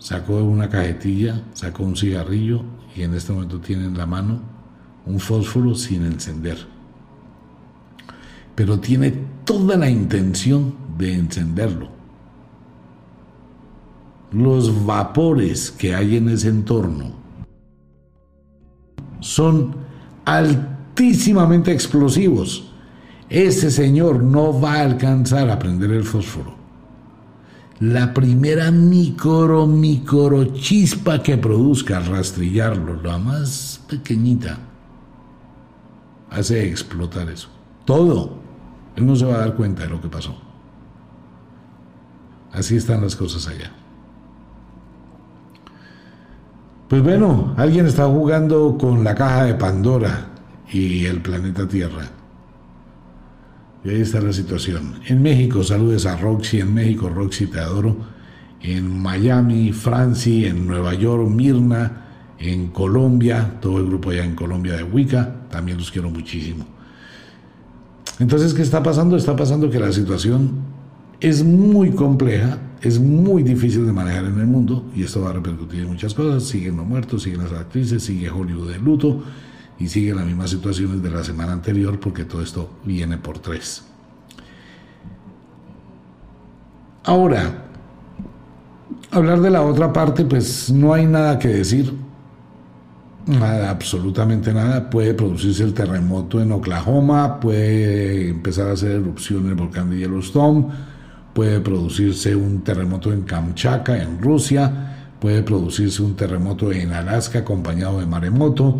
Sacó una cajetilla, sacó un cigarrillo y en este momento tiene en la mano un fósforo sin encender. Pero tiene toda la intención de encenderlo. Los vapores que hay en ese entorno son altísimamente explosivos. Ese señor no va a alcanzar a prender el fósforo la primera micro, micro chispa que produzca al rastrillarlo, la más pequeñita, hace explotar eso. Todo. Él no se va a dar cuenta de lo que pasó. Así están las cosas allá. Pues bueno, alguien está jugando con la caja de Pandora y el planeta Tierra. Y ahí está la situación. En México, saludes a Roxy. En México, Roxy, te adoro. En Miami, Francia, en Nueva York, Mirna. En Colombia, todo el grupo allá en Colombia de Wicca. También los quiero muchísimo. Entonces, ¿qué está pasando? Está pasando que la situación es muy compleja, es muy difícil de manejar en el mundo y esto va a repercutir en muchas cosas. Siguen los muertos, siguen las actrices, sigue Hollywood de luto y sigue las mismas situaciones de la semana anterior porque todo esto viene por tres. Ahora, hablar de la otra parte, pues no hay nada que decir. Nada, absolutamente nada. Puede producirse el terremoto en Oklahoma, puede empezar a hacer erupción el volcán de Yellowstone, puede producirse un terremoto en Kamchatka, en Rusia, puede producirse un terremoto en Alaska acompañado de maremoto,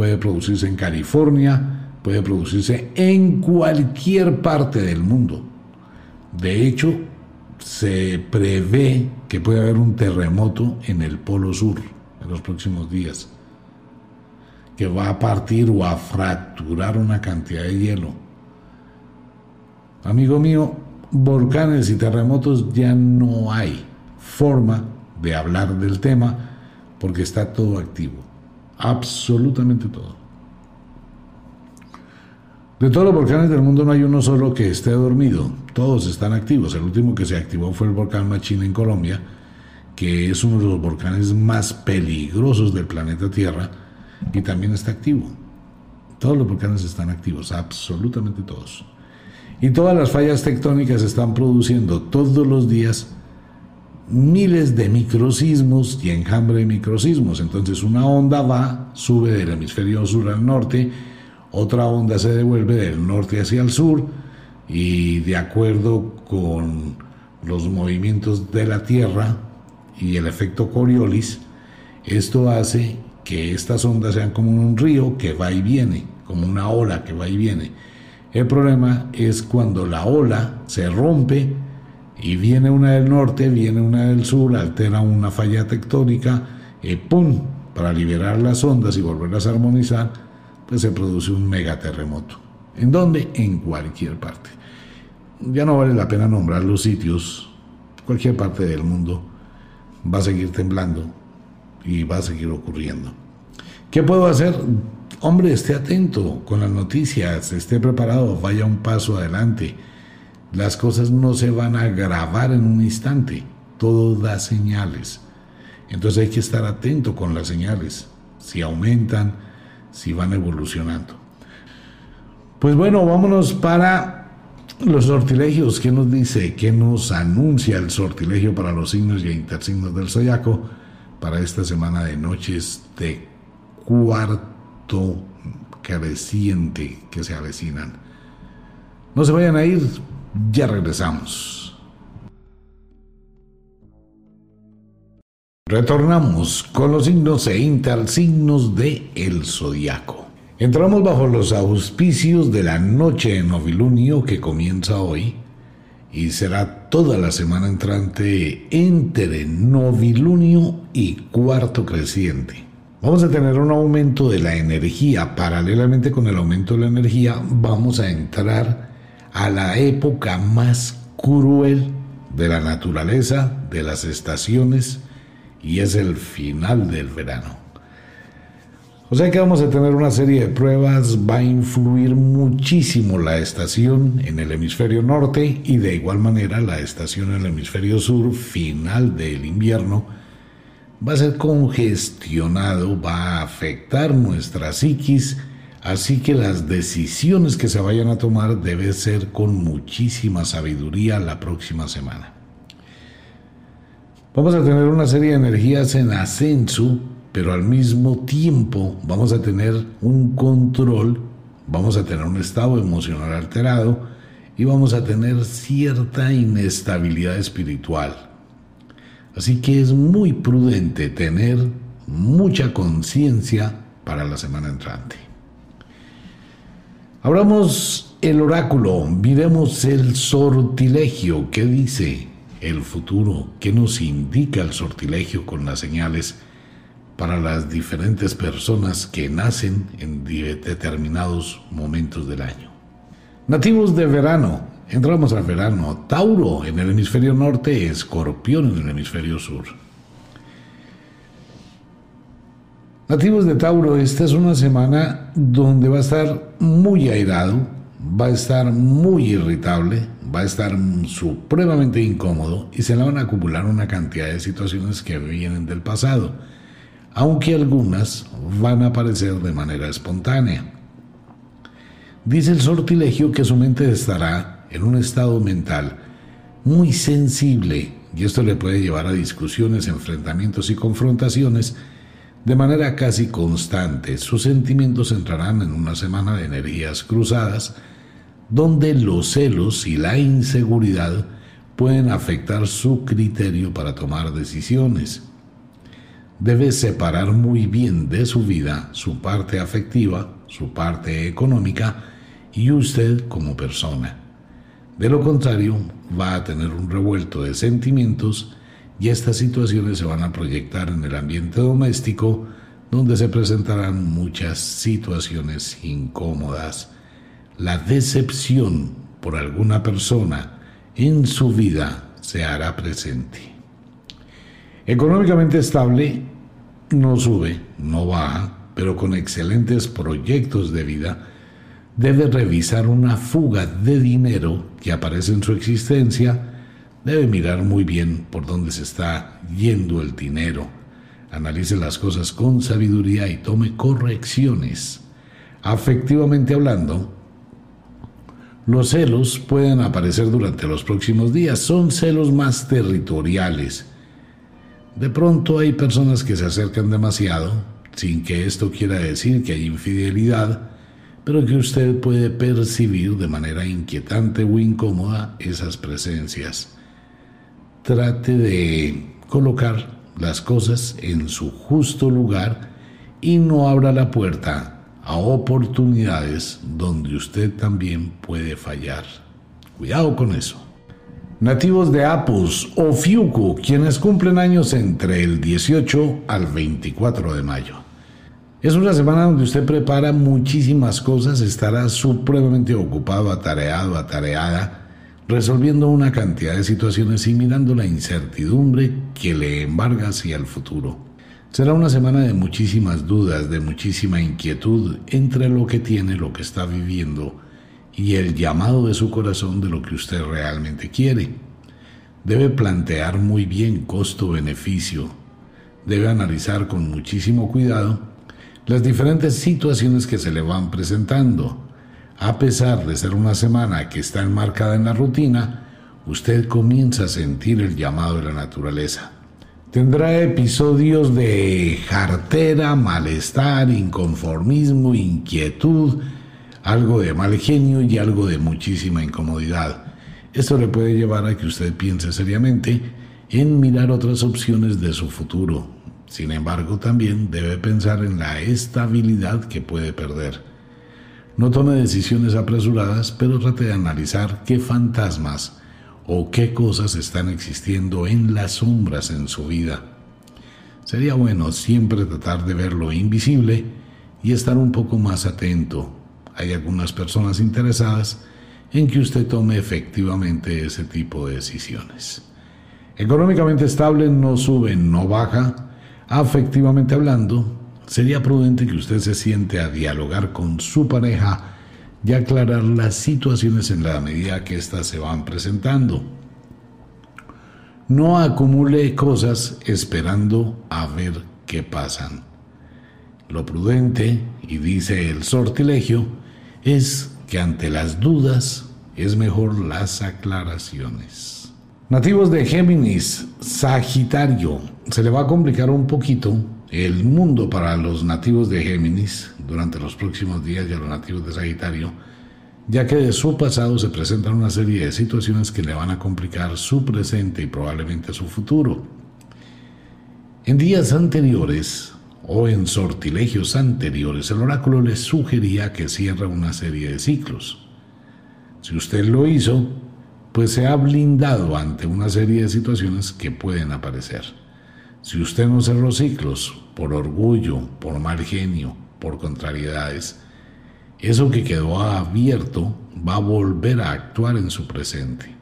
puede producirse en California, puede producirse en cualquier parte del mundo. De hecho, se prevé que puede haber un terremoto en el Polo Sur en los próximos días, que va a partir o a fracturar una cantidad de hielo. Amigo mío, volcanes y terremotos ya no hay forma de hablar del tema porque está todo activo absolutamente todo. De todos los volcanes del mundo no hay uno solo que esté dormido, todos están activos. El último que se activó fue el volcán Machina en Colombia, que es uno de los volcanes más peligrosos del planeta Tierra y también está activo. Todos los volcanes están activos, absolutamente todos. Y todas las fallas tectónicas están produciendo todos los días miles de microsismos y enjambre de microsismos. Entonces una onda va, sube del hemisferio sur al norte, otra onda se devuelve del norte hacia el sur y de acuerdo con los movimientos de la Tierra y el efecto Coriolis, Esto hace que estas ondas sean como un río que va y viene, como una ola que va y viene. El problema es cuando la ola se rompe y viene una del norte, viene una del sur, altera una falla tectónica, y ¡pum! Para liberar las ondas y volverlas a armonizar, pues se produce un megaterremoto. ¿En dónde? En cualquier parte. Ya no vale la pena nombrar los sitios, cualquier parte del mundo va a seguir temblando y va a seguir ocurriendo. ¿Qué puedo hacer? Hombre, esté atento con las noticias, esté preparado, vaya un paso adelante. Las cosas no se van a agravar en un instante, todo da señales. Entonces hay que estar atento con las señales, si aumentan, si van evolucionando. Pues bueno, vámonos para los sortilegios. ¿Qué nos dice? ¿Qué nos anuncia el sortilegio para los signos y intersignos del zodiaco para esta semana de noches de cuarto creciente que se avecinan? No se vayan a ir, ya regresamos. Retornamos con los signos e intersignos de el zodiaco. Entramos bajo los auspicios de la noche de novilunio que comienza hoy y será toda la semana entrante entre novilunio y cuarto creciente. Vamos a tener un aumento de la energía. Paralelamente con el aumento de la energía, vamos a entrar a la época más cruel de la naturaleza, de las estaciones, y es el final del verano. O sea que vamos a tener una serie de pruebas, va a influir muchísimo la estación en el hemisferio norte y de igual manera la estación en el hemisferio sur, final del invierno, va a ser congestionado, va a afectar nuestra psiquis, así que las decisiones que se vayan a tomar deben ser con muchísima sabiduría la próxima semana. Vamos a tener una serie de energías en ascenso pero al mismo tiempo vamos a tener un control, vamos a tener un estado emocional alterado y vamos a tener cierta inestabilidad espiritual. Así que es muy prudente tener mucha conciencia para la semana entrante. Abramos el oráculo, miremos el sortilegio, ¿qué dice el futuro? ¿Qué nos indica el sortilegio con las señales? para las diferentes personas que nacen en determinados momentos del año. Nativos de verano, entramos al verano, Tauro en el hemisferio norte, Escorpión en el hemisferio sur. Nativos de Tauro, esta es una semana donde va a estar muy airado, va a estar muy irritable, va a estar supremamente incómodo y se le van a acumular una cantidad de situaciones que vienen del pasado aunque algunas van a aparecer de manera espontánea. Dice el sortilegio que su mente estará en un estado mental muy sensible y esto le puede llevar a discusiones, enfrentamientos y confrontaciones de manera casi constante. Sus sentimientos entrarán en una semana de energías cruzadas donde los celos y la inseguridad pueden afectar su criterio para tomar decisiones debe separar muy bien de su vida su parte afectiva, su parte económica y usted como persona. De lo contrario, va a tener un revuelto de sentimientos y estas situaciones se van a proyectar en el ambiente doméstico donde se presentarán muchas situaciones incómodas. La decepción por alguna persona en su vida se hará presente. Económicamente estable, no sube, no baja, pero con excelentes proyectos de vida, debe revisar una fuga de dinero que aparece en su existencia, debe mirar muy bien por dónde se está yendo el dinero, analice las cosas con sabiduría y tome correcciones. Afectivamente hablando, los celos pueden aparecer durante los próximos días, son celos más territoriales de pronto hay personas que se acercan demasiado, sin que esto quiera decir que hay infidelidad, pero que usted puede percibir de manera inquietante o incómoda esas presencias. Trate de colocar las cosas en su justo lugar y no abra la puerta a oportunidades donde usted también puede fallar. Cuidado con eso. Nativos de Apus o Fiuku, quienes cumplen años entre el 18 al 24 de mayo. Es una semana donde usted prepara muchísimas cosas, estará supremamente ocupado, atareado, atareada, resolviendo una cantidad de situaciones y mirando la incertidumbre que le embarga hacia el futuro. Será una semana de muchísimas dudas, de muchísima inquietud entre lo que tiene, lo que está viviendo y el llamado de su corazón de lo que usted realmente quiere. Debe plantear muy bien costo-beneficio. Debe analizar con muchísimo cuidado las diferentes situaciones que se le van presentando. A pesar de ser una semana que está enmarcada en la rutina, usted comienza a sentir el llamado de la naturaleza. Tendrá episodios de jartera, malestar, inconformismo, inquietud, algo de mal genio y algo de muchísima incomodidad. Esto le puede llevar a que usted piense seriamente en mirar otras opciones de su futuro, sin embargo, también debe pensar en la estabilidad que puede perder. No tome decisiones apresuradas, pero trate de analizar qué fantasmas o qué cosas están existiendo en las sombras en su vida. Sería bueno siempre tratar de ver lo invisible y estar un poco más atento. Hay algunas personas interesadas en que usted tome efectivamente ese tipo de decisiones. Económicamente estable no sube, no baja, afectivamente hablando, sería prudente que usted se siente a dialogar con su pareja y aclarar las situaciones en la medida que éstas se van presentando. No acumule cosas esperando a ver qué pasan. Lo prudente, y dice el sortilegio, es que ante las dudas es mejor las aclaraciones. Nativos de Géminis, Sagitario, se le va a complicar un poquito el mundo para los nativos de Géminis durante los próximos días y a los nativos de Sagitario, ya que de su pasado se presentan una serie de situaciones que le van a complicar su presente y probablemente su futuro. En días anteriores o en sortilegios anteriores, el oráculo le sugería que cierre una serie de ciclos. Si usted lo hizo, pues se ha blindado ante una serie de situaciones que pueden aparecer. Si usted no cerró ciclos por orgullo, por mal genio, por contrariedades, eso que quedó abierto va a volver a actuar en su presente.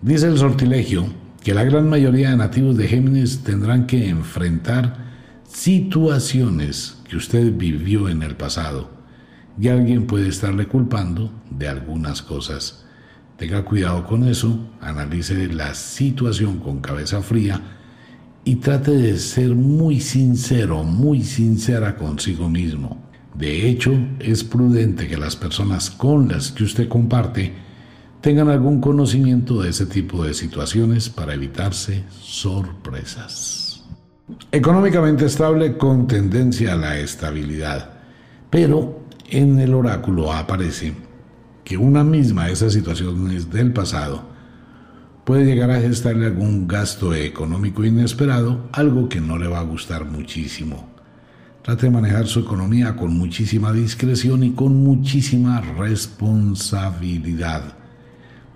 Dice el sortilegio que la gran mayoría de nativos de Géminis tendrán que enfrentar situaciones que usted vivió en el pasado y alguien puede estarle culpando de algunas cosas Tenga cuidado con eso, analice la situación con cabeza fría y trate de ser muy sincero, muy sincera consigo mismo. De hecho, es prudente que las personas con las que usted comparte tengan algún conocimiento de ese tipo de situaciones para evitarse sorpresas. Económicamente estable con tendencia a la estabilidad, pero en el oráculo aparece que una misma de esas situaciones del pasado puede llegar a gestarle algún gasto económico inesperado, algo que no le va a gustar muchísimo. Trate de manejar su economía con muchísima discreción y con muchísima responsabilidad.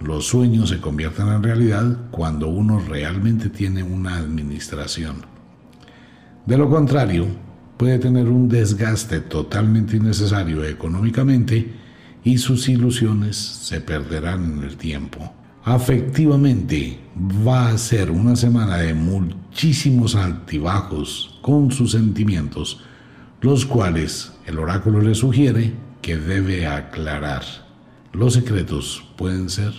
Los sueños se convierten en realidad cuando uno realmente tiene una administración. De lo contrario, puede tener un desgaste totalmente innecesario económicamente y sus ilusiones se perderán en el tiempo. Afectivamente, va a ser una semana de muchísimos altibajos con sus sentimientos, los cuales el oráculo le sugiere que debe aclarar. Los secretos pueden ser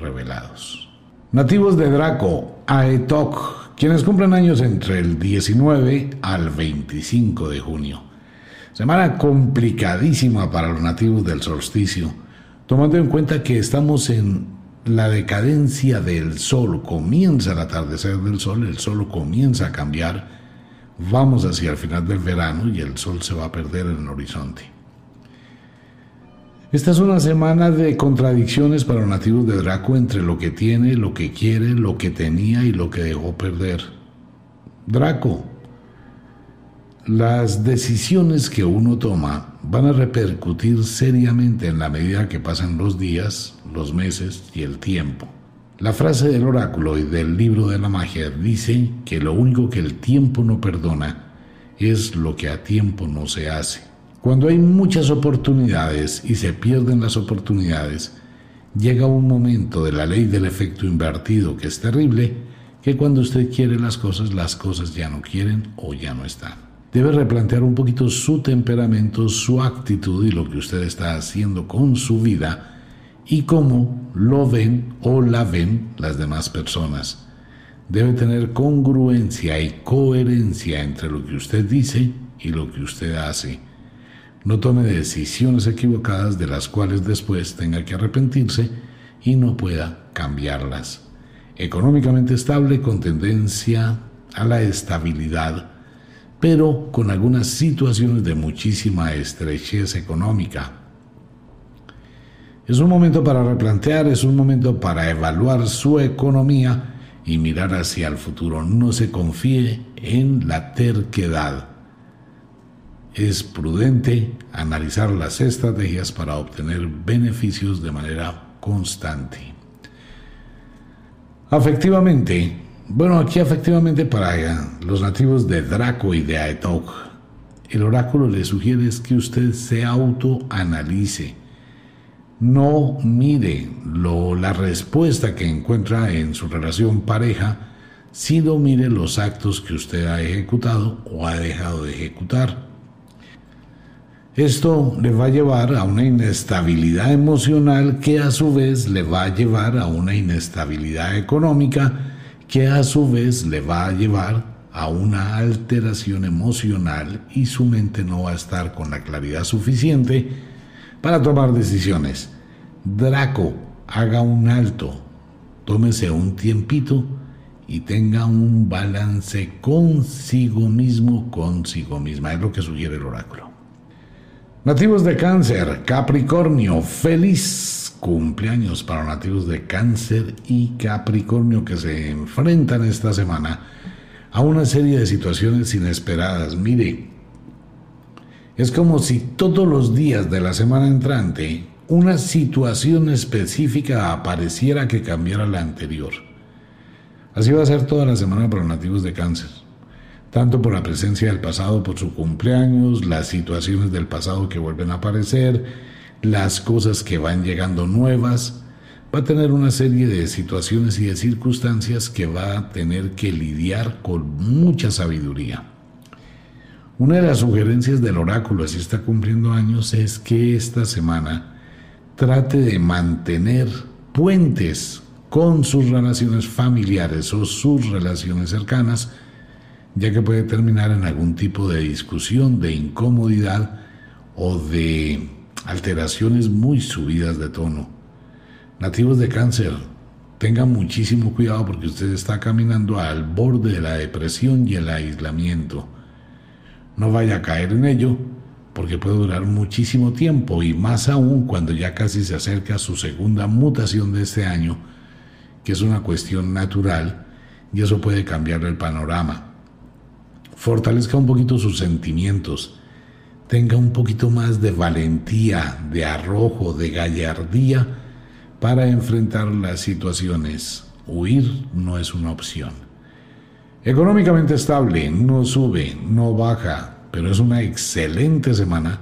revelados. Nativos de Draco, Aetok, quienes cumplen años entre el 19 al 25 de junio. Semana complicadísima para los nativos del solsticio, tomando en cuenta que estamos en la decadencia del sol, comienza el atardecer del sol, el sol comienza a cambiar, vamos hacia el final del verano y el sol se va a perder en el horizonte. Esta es una semana de contradicciones para los nativos de Draco entre lo que tiene, lo que quiere, lo que tenía y lo que dejó perder. Draco, las decisiones que uno toma van a repercutir seriamente en la medida que pasan los días, los meses y el tiempo. La frase del oráculo y del libro de la magia dice que lo único que el tiempo no perdona es lo que a tiempo no se hace. Cuando hay muchas oportunidades y se pierden las oportunidades, llega un momento de la ley del efecto invertido que es terrible, que cuando usted quiere las cosas, las cosas ya no quieren o ya no están. Debe replantear un poquito su temperamento, su actitud y lo que usted está haciendo con su vida y cómo lo ven o la ven las demás personas. Debe tener congruencia y coherencia entre lo que usted dice y lo que usted hace no tome decisiones equivocadas de las cuales después tenga que arrepentirse y no pueda cambiarlas. Económicamente estable con tendencia a la estabilidad, pero con algunas situaciones de muchísima estrechez económica. Es un momento para replantear, es un momento para evaluar su economía y mirar hacia el futuro. No se confíe en la terquedad es prudente analizar las estrategias para obtener beneficios de manera constante. Afectivamente, bueno, aquí efectivamente para los nativos de Draco y de Aetok, el oráculo le sugiere es que usted se autoanalice. No mire lo, la respuesta que encuentra en su relación pareja, sino mire los actos que usted ha ejecutado o ha dejado de ejecutar. Esto le va a llevar a una inestabilidad emocional que a su vez le va a llevar a una inestabilidad económica que a su vez le va a llevar a una alteración emocional y su mente no va a estar con la claridad suficiente para tomar decisiones. Draco, haga un alto, tómese un tiempito y tenga un balance consigo mismo, consigo misma. Es lo que sugiere el oráculo. Nativos de cáncer, Capricornio, feliz cumpleaños para nativos de cáncer y Capricornio que se enfrentan esta semana a una serie de situaciones inesperadas. Mire, es como si todos los días de la semana entrante una situación específica apareciera que cambiara la anterior. Así va a ser toda la semana para los nativos de cáncer tanto por la presencia del pasado, por su cumpleaños, las situaciones del pasado que vuelven a aparecer, las cosas que van llegando nuevas, va a tener una serie de situaciones y de circunstancias que va a tener que lidiar con mucha sabiduría. Una de las sugerencias del oráculo, así está cumpliendo años, es que esta semana trate de mantener puentes con sus relaciones familiares o sus relaciones cercanas, ya que puede terminar en algún tipo de discusión, de incomodidad o de alteraciones muy subidas de tono. Nativos de cáncer, tengan muchísimo cuidado porque usted está caminando al borde de la depresión y el aislamiento. No vaya a caer en ello porque puede durar muchísimo tiempo y más aún cuando ya casi se acerca su segunda mutación de este año, que es una cuestión natural y eso puede cambiar el panorama fortalezca un poquito sus sentimientos, tenga un poquito más de valentía, de arrojo, de gallardía para enfrentar las situaciones. Huir no es una opción. Económicamente estable, no sube, no baja, pero es una excelente semana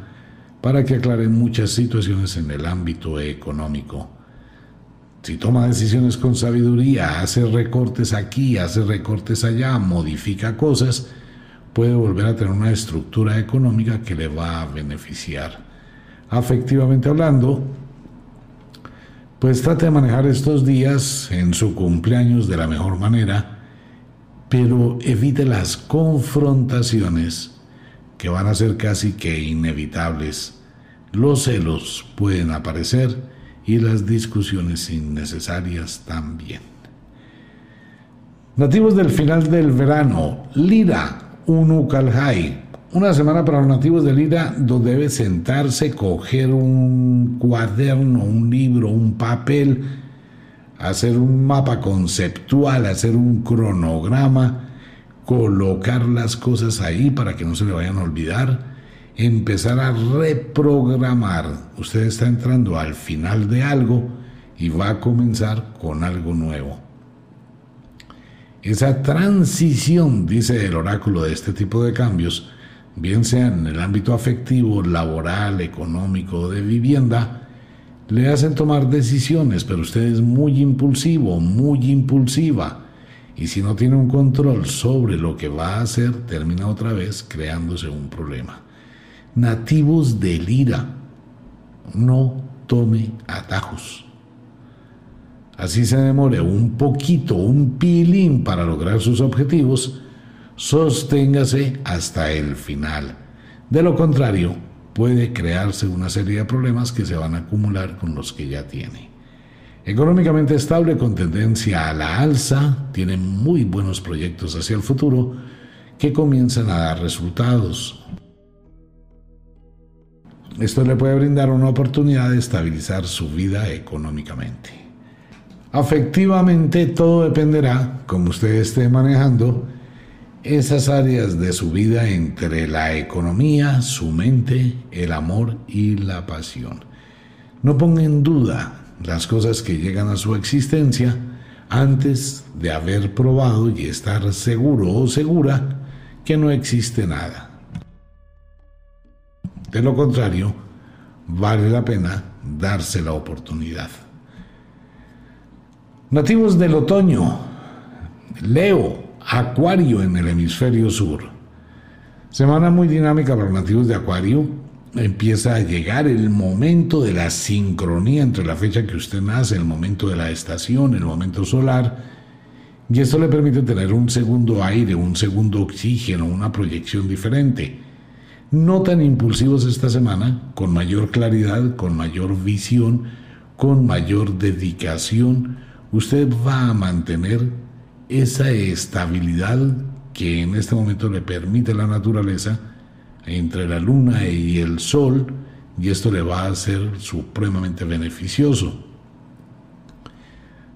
para que aclaren muchas situaciones en el ámbito económico. Si toma decisiones con sabiduría, hace recortes aquí, hace recortes allá, modifica cosas, puede volver a tener una estructura económica que le va a beneficiar. Afectivamente hablando, pues trate de manejar estos días en su cumpleaños de la mejor manera, pero evite las confrontaciones que van a ser casi que inevitables. Los celos pueden aparecer y las discusiones innecesarias también. Nativos del final del verano, Lira, Unukalhai, Una semana para los nativos de Lira donde debe sentarse, coger un cuaderno, un libro, un papel, hacer un mapa conceptual, hacer un cronograma, colocar las cosas ahí para que no se le vayan a olvidar, empezar a reprogramar. Usted está entrando al final de algo y va a comenzar con algo nuevo. Esa transición, dice el oráculo de este tipo de cambios, bien sea en el ámbito afectivo, laboral, económico de vivienda, le hacen tomar decisiones, pero usted es muy impulsivo, muy impulsiva. Y si no tiene un control sobre lo que va a hacer, termina otra vez creándose un problema. Nativos del ira, no tome atajos. Así se demore un poquito, un pilín para lograr sus objetivos, sosténgase hasta el final. De lo contrario, puede crearse una serie de problemas que se van a acumular con los que ya tiene. Económicamente estable con tendencia a la alza, tiene muy buenos proyectos hacia el futuro que comienzan a dar resultados. Esto le puede brindar una oportunidad de estabilizar su vida económicamente. Afectivamente todo dependerá, como usted esté manejando, esas áreas de su vida entre la economía, su mente, el amor y la pasión. No ponga en duda las cosas que llegan a su existencia antes de haber probado y estar seguro o segura que no existe nada. De lo contrario, vale la pena darse la oportunidad. Nativos del otoño, Leo, Acuario en el hemisferio sur. Semana muy dinámica para los nativos de Acuario. Empieza a llegar el momento de la sincronía entre la fecha que usted nace, el momento de la estación, el momento solar. Y esto le permite tener un segundo aire, un segundo oxígeno, una proyección diferente. No tan impulsivos esta semana, con mayor claridad, con mayor visión, con mayor dedicación, usted va a mantener esa estabilidad que en este momento le permite la naturaleza entre la luna y el sol, y esto le va a ser supremamente beneficioso.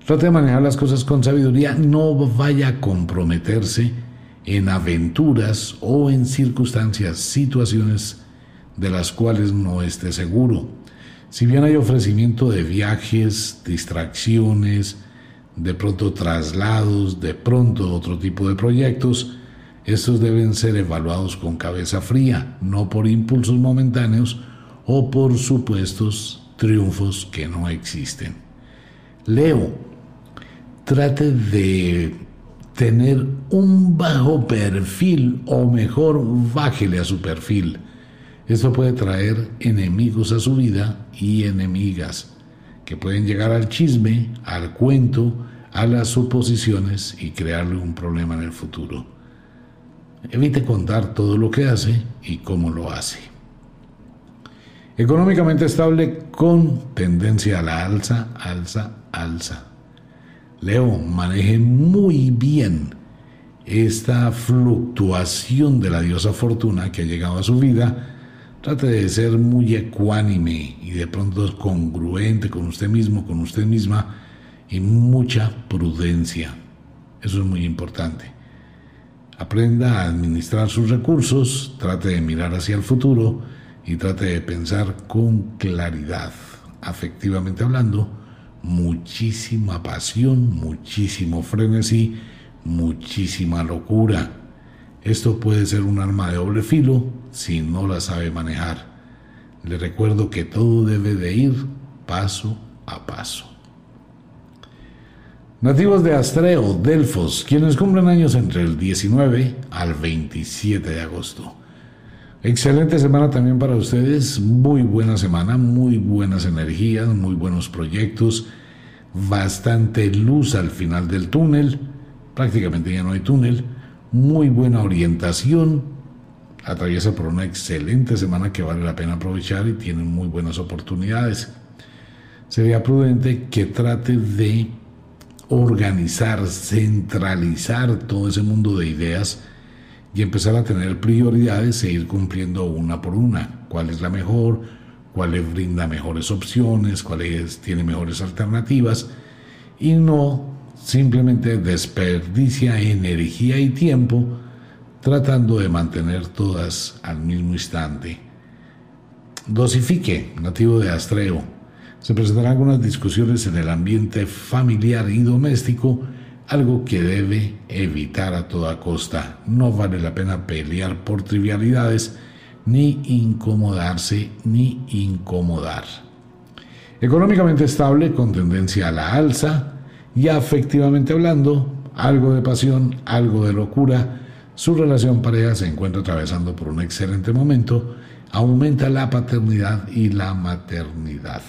Trate de manejar las cosas con sabiduría, no vaya a comprometerse en aventuras o en circunstancias, situaciones de las cuales no esté seguro. Si bien hay ofrecimiento de viajes, distracciones, de pronto traslados, de pronto otro tipo de proyectos, estos deben ser evaluados con cabeza fría, no por impulsos momentáneos o por supuestos triunfos que no existen. Leo, trate de tener un bajo perfil o mejor bájele a su perfil. Esto puede traer enemigos a su vida y enemigas que pueden llegar al chisme, al cuento, a las suposiciones y crearle un problema en el futuro. Evite contar todo lo que hace y cómo lo hace. Económicamente estable con tendencia a la alza, alza, alza. Leo, maneje muy bien esta fluctuación de la diosa fortuna que ha llegado a su vida Trate de ser muy ecuánime y de pronto congruente con usted mismo, con usted misma y mucha prudencia. Eso es muy importante. Aprenda a administrar sus recursos, trate de mirar hacia el futuro y trate de pensar con claridad. Afectivamente hablando, muchísima pasión, muchísimo frenesí, muchísima locura esto puede ser un arma de doble filo si no la sabe manejar. Le recuerdo que todo debe de ir paso a paso. Nativos de Astreo, Delfos, quienes cumplen años entre el 19 al 27 de agosto. Excelente semana también para ustedes, muy buena semana, muy buenas energías, muy buenos proyectos, bastante luz al final del túnel, prácticamente ya no hay túnel muy buena orientación, atraviesa por una excelente semana que vale la pena aprovechar y tiene muy buenas oportunidades. Sería prudente que trate de organizar, centralizar todo ese mundo de ideas y empezar a tener prioridades e ir cumpliendo una por una. ¿Cuál es la mejor? ¿Cuál les brinda mejores opciones? ¿Cuál tiene mejores alternativas? Y no simplemente desperdicia energía y tiempo tratando de mantener todas al mismo instante. Dosifique, nativo de Astreo. Se presentarán algunas discusiones en el ambiente familiar y doméstico algo que debe evitar a toda costa. No vale la pena pelear por trivialidades, ni incomodarse, ni incomodar. Económicamente estable, con tendencia a la alza, y afectivamente hablando, algo de pasión, algo de locura, su relación pareja se encuentra atravesando por un excelente momento, aumenta la paternidad y la maternidad.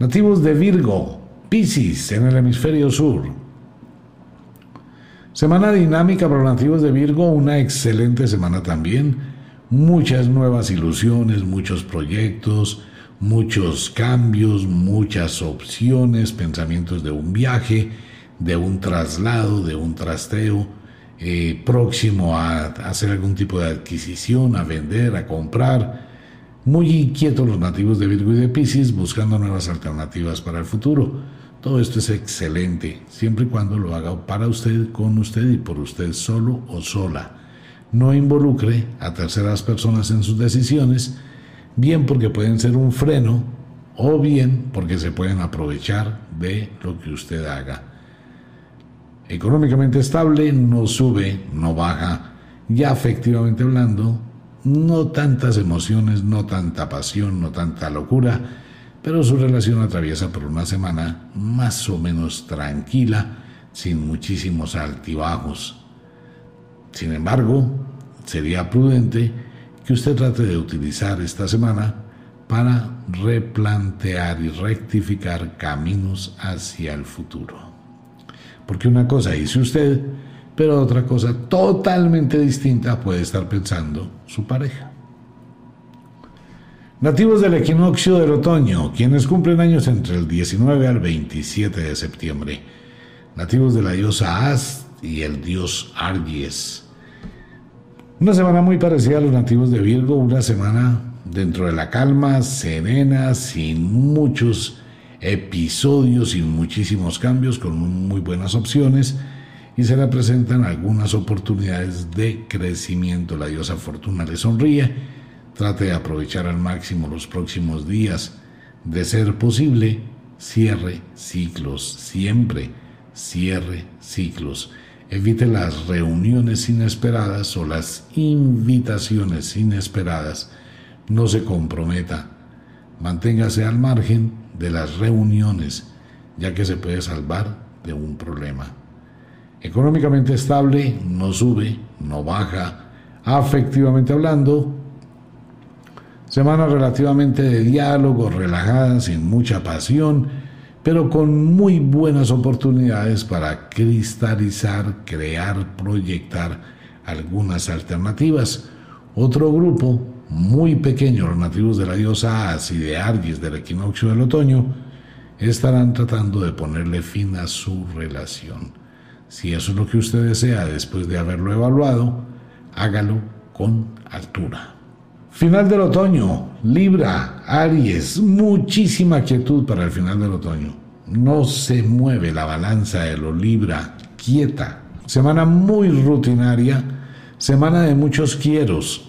Nativos de Virgo, Piscis en el hemisferio sur, Semana dinámica para los nativos de Virgo, una excelente semana también. Muchas nuevas ilusiones, muchos proyectos, muchos cambios, muchas opciones, pensamientos de un viaje, de un traslado, de un trasteo, eh, próximo a hacer algún tipo de adquisición, a vender, a comprar. Muy inquietos los nativos de Virgo y de Pisces buscando nuevas alternativas para el futuro. Todo esto es excelente, siempre y cuando lo haga para usted, con usted y por usted solo o sola. No involucre a terceras personas en sus decisiones, bien porque pueden ser un freno o bien porque se pueden aprovechar de lo que usted haga. Económicamente estable, no sube, no baja, ya afectivamente hablando, no tantas emociones, no tanta pasión, no tanta locura, pero su relación atraviesa por una semana más o menos tranquila, sin muchísimos altibajos. Sin embargo, sería prudente que usted trate de utilizar esta semana para replantear y rectificar caminos hacia el futuro. Porque una cosa dice usted, pero otra cosa totalmente distinta puede estar pensando su pareja. Nativos del equinoccio del otoño, quienes cumplen años entre el 19 al 27 de septiembre. Nativos de la diosa Az y el dios Argies. Una semana muy parecida a los nativos de Virgo, una semana dentro de la calma, serena, sin muchos episodios, sin muchísimos cambios, con muy buenas opciones y se le presentan algunas oportunidades de crecimiento. La diosa Fortuna le sonríe Trate de aprovechar al máximo los próximos días. De ser posible, cierre ciclos, siempre cierre ciclos. Evite las reuniones inesperadas o las invitaciones inesperadas. No se comprometa. Manténgase al margen de las reuniones, ya que se puede salvar de un problema. Económicamente estable, no sube, no baja. Afectivamente hablando, Semana relativamente de diálogo, relajada, sin mucha pasión, pero con muy buenas oportunidades para cristalizar, crear, proyectar algunas alternativas. Otro grupo muy pequeño, los nativos de la diosa As y de Argis del equinoccio del otoño, estarán tratando de ponerle fin a su relación. Si eso es lo que usted desea después de haberlo evaluado, hágalo con altura. Final del otoño, Libra, Aries, muchísima quietud para el final del otoño. No se mueve la balanza de lo Libra, quieta. Semana muy rutinaria, semana de muchos quieros,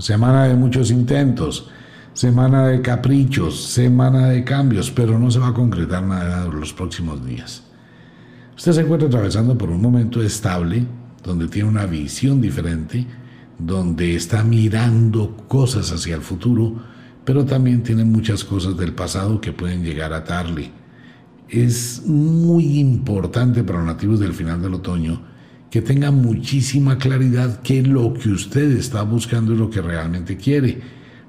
semana de muchos intentos, semana de caprichos, semana de cambios, pero no se va a concretar nada en los próximos días. Usted se encuentra atravesando por un momento estable, donde tiene una visión diferente, donde está mirando cosas hacia el futuro, pero también tiene muchas cosas del pasado que pueden llegar a atarle. Es muy importante para los nativos del final del otoño que tenga muchísima claridad que lo que usted está buscando es lo que realmente quiere.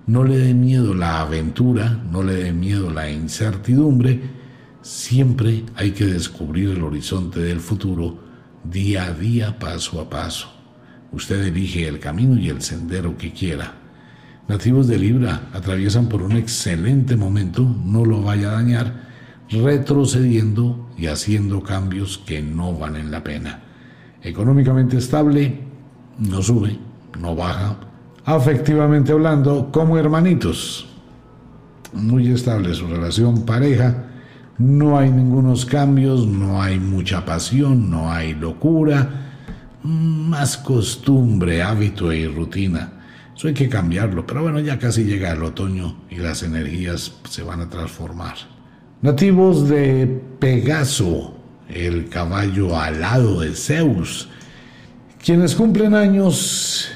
No le dé miedo la aventura, no le dé miedo la incertidumbre. Siempre hay que descubrir el horizonte del futuro día a día, paso a paso. Usted elige el camino y el sendero que quiera. Nativos de Libra atraviesan por un excelente momento, no lo vaya a dañar, retrocediendo y haciendo cambios que no valen la pena. Económicamente estable, no sube, no baja. Afectivamente hablando, como hermanitos. Muy estable su relación pareja. No hay ningunos cambios, no hay mucha pasión, no hay locura. Más costumbre, hábito y rutina. Eso hay que cambiarlo, pero bueno, ya casi llega el otoño y las energías se van a transformar. Nativos de Pegaso, el caballo alado de Zeus, quienes cumplen años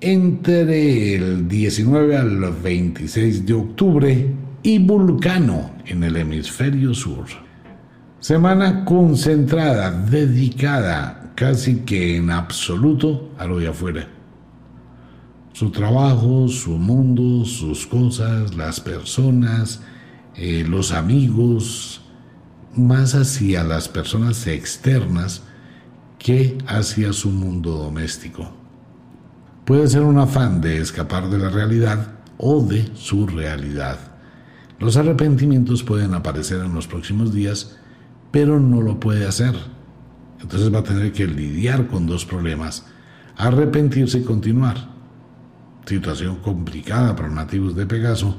entre el 19 al 26 de octubre y Vulcano en el hemisferio sur. Semana concentrada, dedicada casi que en absoluto a lo de afuera. Su trabajo, su mundo, sus cosas, las personas, eh, los amigos, más hacia las personas externas que hacia su mundo doméstico. Puede ser un afán de escapar de la realidad o de su realidad. Los arrepentimientos pueden aparecer en los próximos días, pero no lo puede hacer. Entonces va a tener que lidiar con dos problemas, arrepentirse y continuar. Situación complicada para los nativos de Pegaso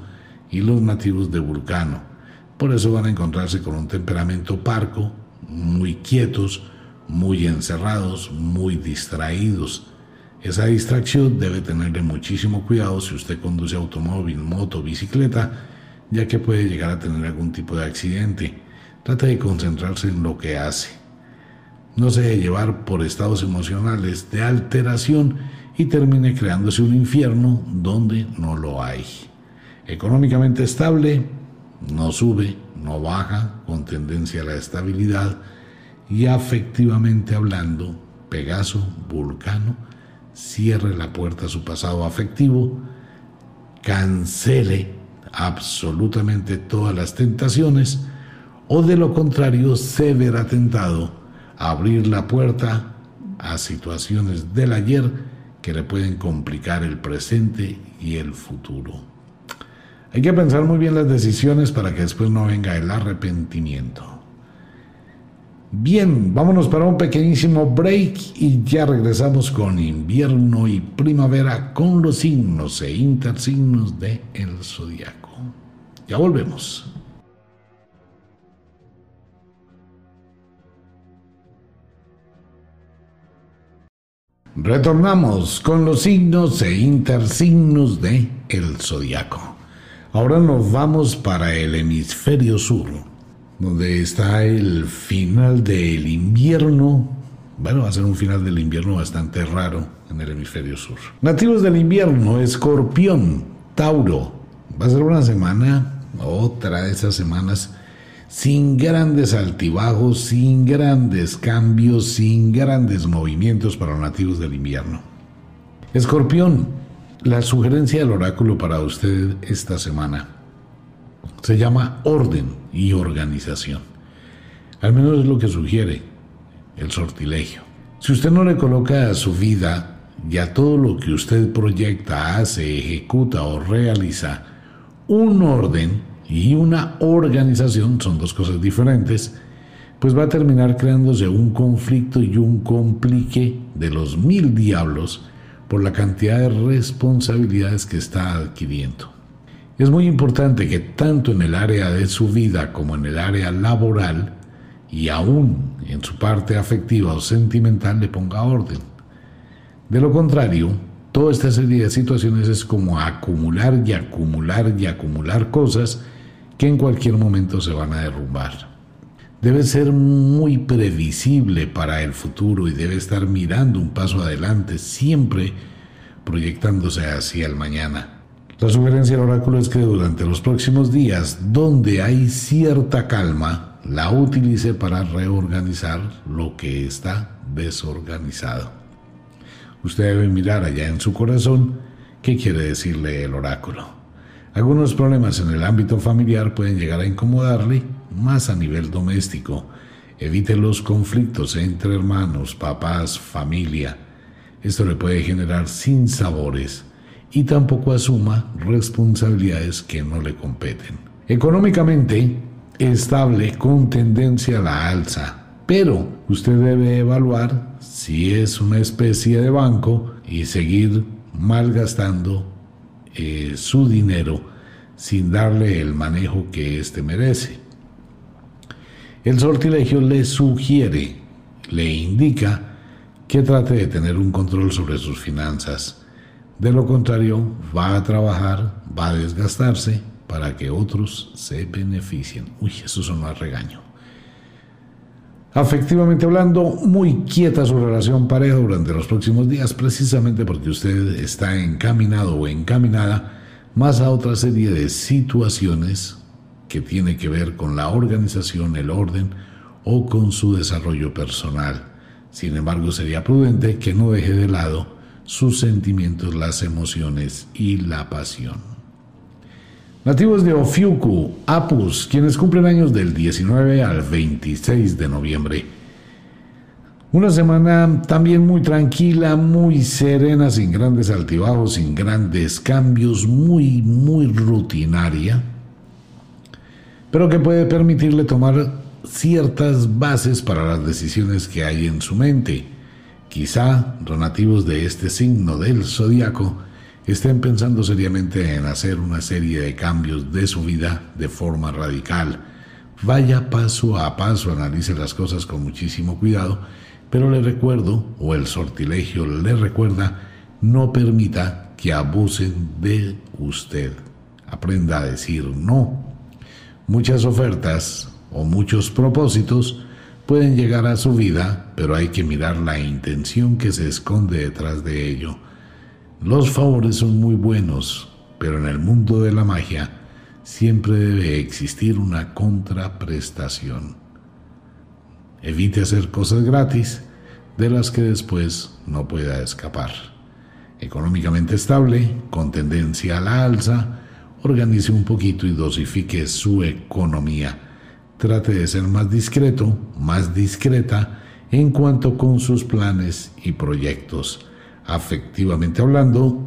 y los nativos de Vulcano. Por eso van a encontrarse con un temperamento parco, muy quietos, muy encerrados, muy distraídos. Esa distracción debe tenerle muchísimo cuidado si usted conduce automóvil, moto, bicicleta, ya que puede llegar a tener algún tipo de accidente. Trate de concentrarse en lo que hace. No se debe llevar por estados emocionales de alteración y termine creándose un infierno donde no lo hay. Económicamente estable, no sube, no baja, con tendencia a la estabilidad y afectivamente hablando, Pegaso, Vulcano, cierre la puerta a su pasado afectivo, cancele absolutamente todas las tentaciones o de lo contrario se verá tentado a abrir la puerta a situaciones del ayer que le pueden complicar el presente y el futuro. Hay que pensar muy bien las decisiones para que después no venga el arrepentimiento. Bien, vámonos para un pequeñísimo break y ya regresamos con invierno y primavera con los signos e intersignos de el zodiaco. Ya volvemos. Retornamos con los signos e intersignos de el zodiaco. Ahora nos vamos para el hemisferio sur, donde está el final del invierno. Bueno, va a ser un final del invierno bastante raro en el hemisferio sur. Nativos del invierno, escorpión, Tauro. Va a ser una semana, otra de esas semanas, sin grandes altibajos, sin grandes cambios, sin grandes movimientos para los nativos del invierno. Escorpión, la sugerencia del oráculo para usted esta semana se llama orden y organización. Al menos es lo que sugiere el sortilegio. Si usted no le coloca a su vida y a todo lo que usted proyecta, hace, ejecuta o realiza un orden y una organización, son dos cosas diferentes, pues va a terminar creándose un conflicto y un complique de los mil diablos por la cantidad de responsabilidades que está adquiriendo. Es muy importante que tanto en el área de su vida como en el área laboral y aún en su parte afectiva o sentimental le ponga orden. De lo contrario, toda esta serie de situaciones es como acumular y acumular y acumular cosas que en cualquier momento se van a derrumbar debe ser muy previsible para el futuro y debe estar mirando un paso adelante, siempre proyectándose hacia el mañana. La sugerencia del oráculo es que durante los próximos días, donde hay cierta calma, la utilice para reorganizar lo que está desorganizado. Usted debe mirar allá en su corazón qué quiere decirle el oráculo. Algunos problemas en el ámbito familiar pueden llegar a incomodarle más a nivel doméstico. Evite los conflictos entre hermanos, papás, familia. Esto le puede generar sinsabores y tampoco asuma responsabilidades que no le competen. Económicamente, estable con tendencia a la alza. Pero usted debe evaluar si es una especie de banco y seguir malgastando eh, su dinero sin darle el manejo que éste merece. El sortilegio le sugiere, le indica que trate de tener un control sobre sus finanzas. De lo contrario, va a trabajar, va a desgastarse para que otros se beneficien. Uy, eso son más regaño. Afectivamente hablando, muy quieta su relación pareja durante los próximos días, precisamente porque usted está encaminado o encaminada más a otra serie de situaciones que tiene que ver con la organización, el orden o con su desarrollo personal. Sin embargo, sería prudente que no deje de lado sus sentimientos, las emociones y la pasión. Nativos de Ofiuku, Apus, quienes cumplen años del 19 al 26 de noviembre. Una semana también muy tranquila, muy serena, sin grandes altibajos, sin grandes cambios, muy, muy rutinaria, pero que puede permitirle tomar ciertas bases para las decisiones que hay en su mente. Quizá los nativos de este signo del zodiaco estén pensando seriamente en hacer una serie de cambios de su vida de forma radical. Vaya paso a paso, analice las cosas con muchísimo cuidado, pero le recuerdo, o el sortilegio le recuerda, no permita que abusen de usted. Aprenda a decir no. Muchas ofertas o muchos propósitos pueden llegar a su vida, pero hay que mirar la intención que se esconde detrás de ello. Los favores son muy buenos, pero en el mundo de la magia siempre debe existir una contraprestación. Evite hacer cosas gratis de las que después no pueda escapar. Económicamente estable, con tendencia a la alza, organice un poquito y dosifique su economía. Trate de ser más discreto, más discreta en cuanto con sus planes y proyectos afectivamente hablando,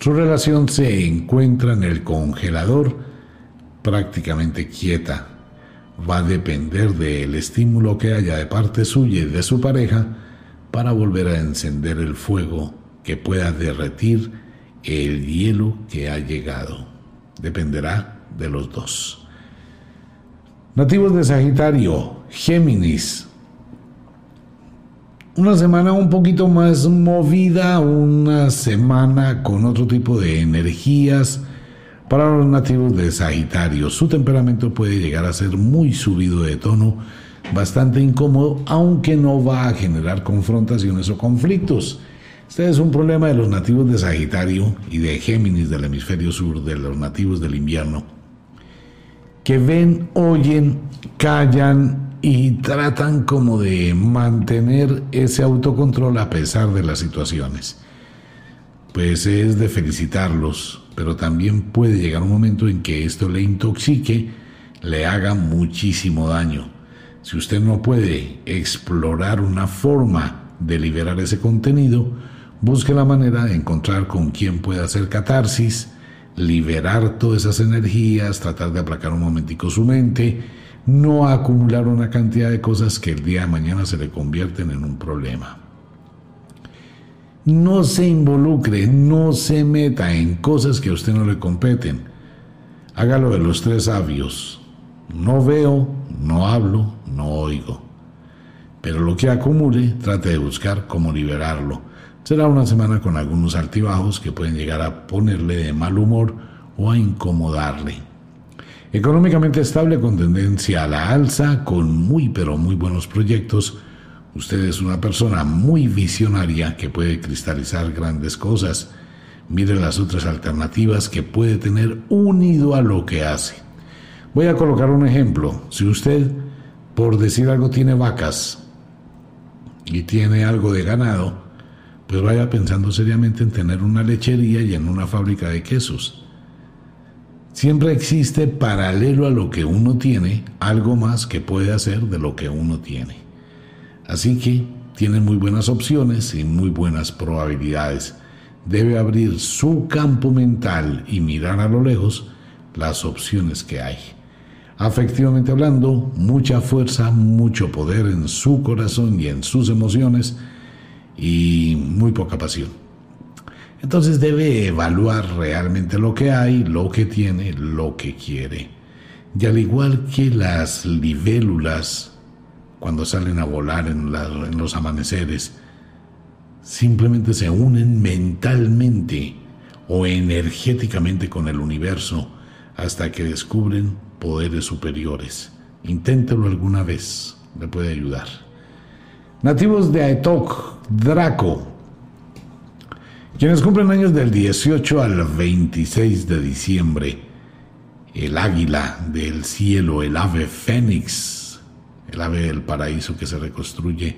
su relación se encuentra en el congelador prácticamente quieta. Va a depender del estímulo que haya de parte suya y de su pareja para volver a encender el fuego que pueda derretir el hielo que ha llegado. Dependerá de los dos. Nativos de Sagitario, Géminis, una semana un poquito más movida, una semana con otro tipo de energías para los nativos de Sagitario. Su temperamento puede llegar a ser muy subido de tono, bastante incómodo, aunque no va a generar confrontaciones o conflictos. Este es un problema de los nativos de Sagitario y de Géminis del hemisferio sur, de los nativos del invierno, que ven, oyen, callan y tratan como de mantener ese autocontrol a pesar de las situaciones. Pues es de felicitarlos, pero también puede llegar un momento en que esto le intoxique, le haga muchísimo daño. Si usted no puede explorar una forma de liberar ese contenido, busque la manera de encontrar con quien pueda hacer catarsis, liberar todas esas energías, tratar de aplacar un momentico su mente, no acumular una cantidad de cosas que el día de mañana se le convierten en un problema. No se involucre, no se meta en cosas que a usted no le competen. Hágalo de los tres sabios. No veo, no hablo, no oigo. Pero lo que acumule, trate de buscar cómo liberarlo. Será una semana con algunos altibajos que pueden llegar a ponerle de mal humor o a incomodarle. Económicamente estable con tendencia a la alza, con muy pero muy buenos proyectos. Usted es una persona muy visionaria que puede cristalizar grandes cosas. Mire las otras alternativas que puede tener unido a lo que hace. Voy a colocar un ejemplo. Si usted, por decir algo, tiene vacas y tiene algo de ganado, pues vaya pensando seriamente en tener una lechería y en una fábrica de quesos. Siempre existe paralelo a lo que uno tiene, algo más que puede hacer de lo que uno tiene. Así que tiene muy buenas opciones y muy buenas probabilidades. Debe abrir su campo mental y mirar a lo lejos las opciones que hay. Afectivamente hablando, mucha fuerza, mucho poder en su corazón y en sus emociones y muy poca pasión. Entonces debe evaluar realmente lo que hay, lo que tiene, lo que quiere. Y al igual que las libélulas, cuando salen a volar en, en los amaneceres, simplemente se unen mentalmente o energéticamente con el universo hasta que descubren poderes superiores. Inténtelo alguna vez, le puede ayudar. Nativos de Aetok, Draco, quienes cumplen años del 18 al 26 de diciembre. El águila del cielo, el ave fénix, el ave del paraíso que se reconstruye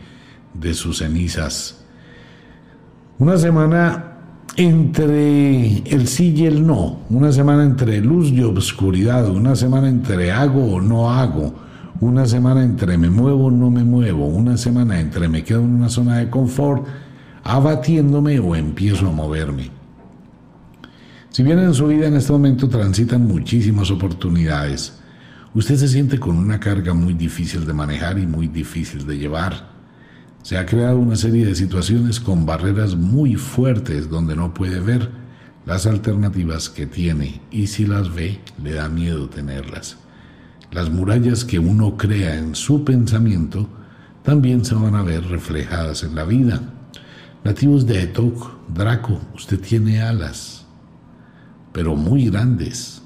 de sus cenizas. Una semana entre el sí y el no, una semana entre luz y obscuridad, una semana entre hago o no hago, una semana entre me muevo no me muevo, una semana entre me quedo en una zona de confort, abatiéndome o empiezo a moverme. Si bien en su vida en este momento transitan muchísimas oportunidades, usted se siente con una carga muy difícil de manejar y muy difícil de llevar. Se ha creado una serie de situaciones con barreras muy fuertes donde no puede ver las alternativas que tiene y si las ve le da miedo tenerlas. Las murallas que uno crea en su pensamiento también se van a ver reflejadas en la vida. Nativos de Etok, Draco, usted tiene alas, pero muy grandes.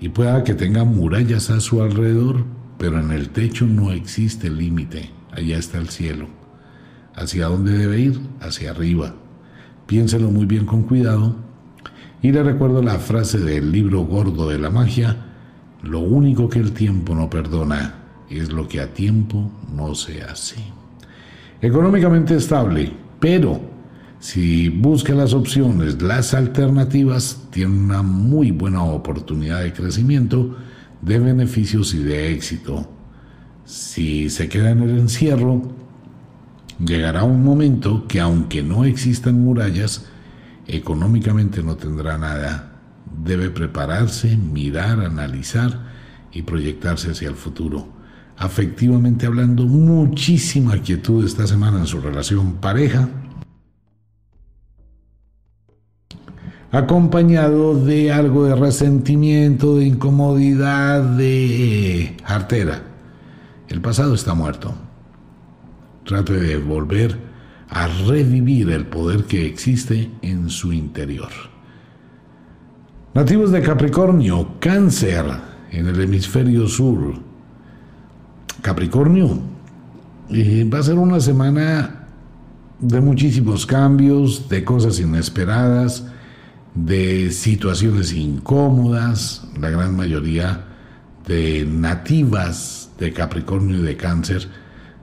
Y pueda que tenga murallas a su alrededor, pero en el techo no existe límite allá está el cielo. ¿Hacia dónde debe ir? Hacia arriba. Piénselo muy bien con cuidado. Y le recuerdo la frase del libro gordo de la magia, lo único que el tiempo no perdona es lo que a tiempo no se hace. Económicamente estable, pero si busca las opciones, las alternativas, tiene una muy buena oportunidad de crecimiento, de beneficios y de éxito. Si se queda en el encierro, llegará un momento que aunque no existan murallas, económicamente no tendrá nada. Debe prepararse, mirar, analizar y proyectarse hacia el futuro. Afectivamente hablando, muchísima quietud esta semana en su relación pareja, acompañado de algo de resentimiento, de incomodidad, de artera. El pasado está muerto. Trate de volver a revivir el poder que existe en su interior. Nativos de Capricornio, cáncer en el hemisferio sur. Capricornio, eh, va a ser una semana de muchísimos cambios, de cosas inesperadas, de situaciones incómodas, la gran mayoría de nativas de Capricornio y de Cáncer,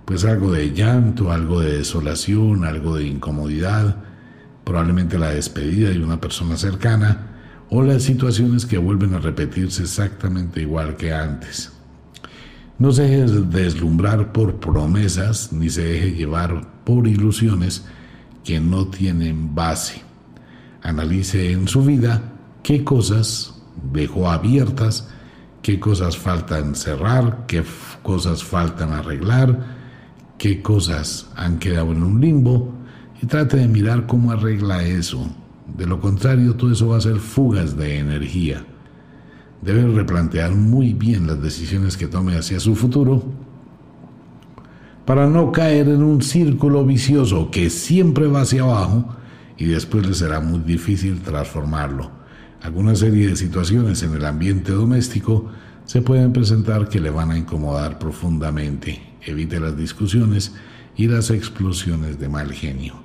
pues algo de llanto, algo de desolación, algo de incomodidad, probablemente la despedida de una persona cercana o las situaciones que vuelven a repetirse exactamente igual que antes. No se deje deslumbrar por promesas ni se deje llevar por ilusiones que no tienen base. Analice en su vida qué cosas dejó abiertas qué cosas faltan cerrar, qué cosas faltan arreglar, qué cosas han quedado en un limbo y trate de mirar cómo arregla eso. De lo contrario, todo eso va a ser fugas de energía. Debe replantear muy bien las decisiones que tome hacia su futuro para no caer en un círculo vicioso que siempre va hacia abajo y después le será muy difícil transformarlo alguna serie de situaciones en el ambiente doméstico se pueden presentar que le van a incomodar profundamente. Evite las discusiones y las explosiones de mal genio.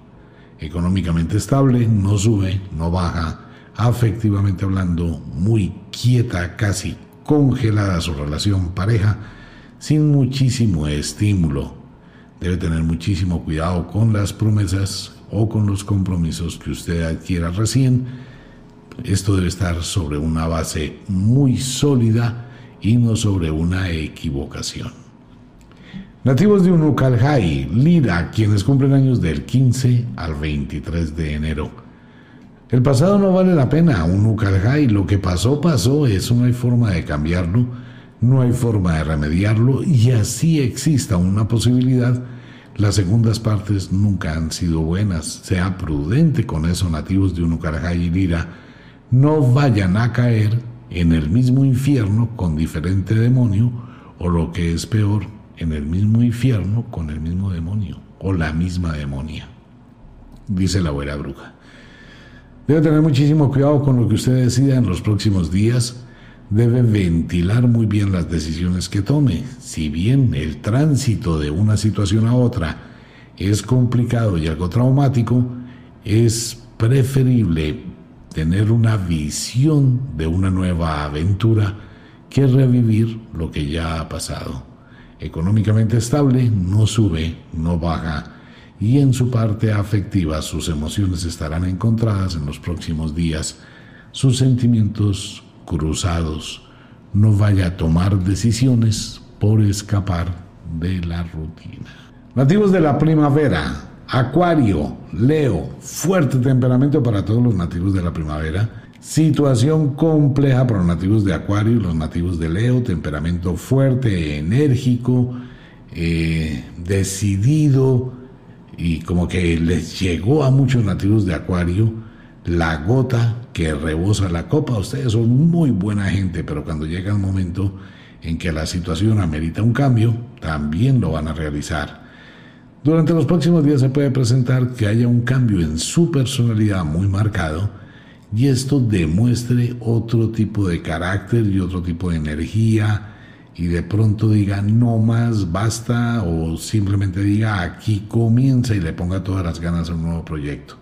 Económicamente estable, no sube, no baja, afectivamente hablando, muy quieta, casi congelada su relación pareja, sin muchísimo estímulo. Debe tener muchísimo cuidado con las promesas o con los compromisos que usted adquiera recién esto debe estar sobre una base muy sólida y no sobre una equivocación. Nativos de Unucalhai, Lira, quienes cumplen años del 15 al 23 de enero. El pasado no vale la pena, Unucalhai, lo que pasó, pasó, eso no hay forma de cambiarlo, no hay forma de remediarlo y así exista una posibilidad, las segundas partes nunca han sido buenas. Sea prudente con eso, nativos de Unucarajay y Lira. No vayan a caer en el mismo infierno con diferente demonio o lo que es peor, en el mismo infierno con el mismo demonio o la misma demonia, dice la buena bruja. Debe tener muchísimo cuidado con lo que usted decida en los próximos días. Debe ventilar muy bien las decisiones que tome. Si bien el tránsito de una situación a otra es complicado y algo traumático, es preferible tener una visión de una nueva aventura que revivir lo que ya ha pasado. Económicamente estable, no sube, no baja, y en su parte afectiva sus emociones estarán encontradas en los próximos días, sus sentimientos cruzados. No vaya a tomar decisiones por escapar de la rutina. Nativos de la primavera, Acuario, Leo, fuerte temperamento para todos los nativos de la primavera. Situación compleja para los nativos de Acuario y los nativos de Leo, temperamento fuerte, enérgico, eh, decidido y como que les llegó a muchos nativos de Acuario la gota que rebosa la copa. Ustedes son muy buena gente, pero cuando llega el momento en que la situación amerita un cambio, también lo van a realizar. Durante los próximos días se puede presentar que haya un cambio en su personalidad muy marcado y esto demuestre otro tipo de carácter y otro tipo de energía y de pronto diga no más, basta o simplemente diga aquí comienza y le ponga todas las ganas a un nuevo proyecto.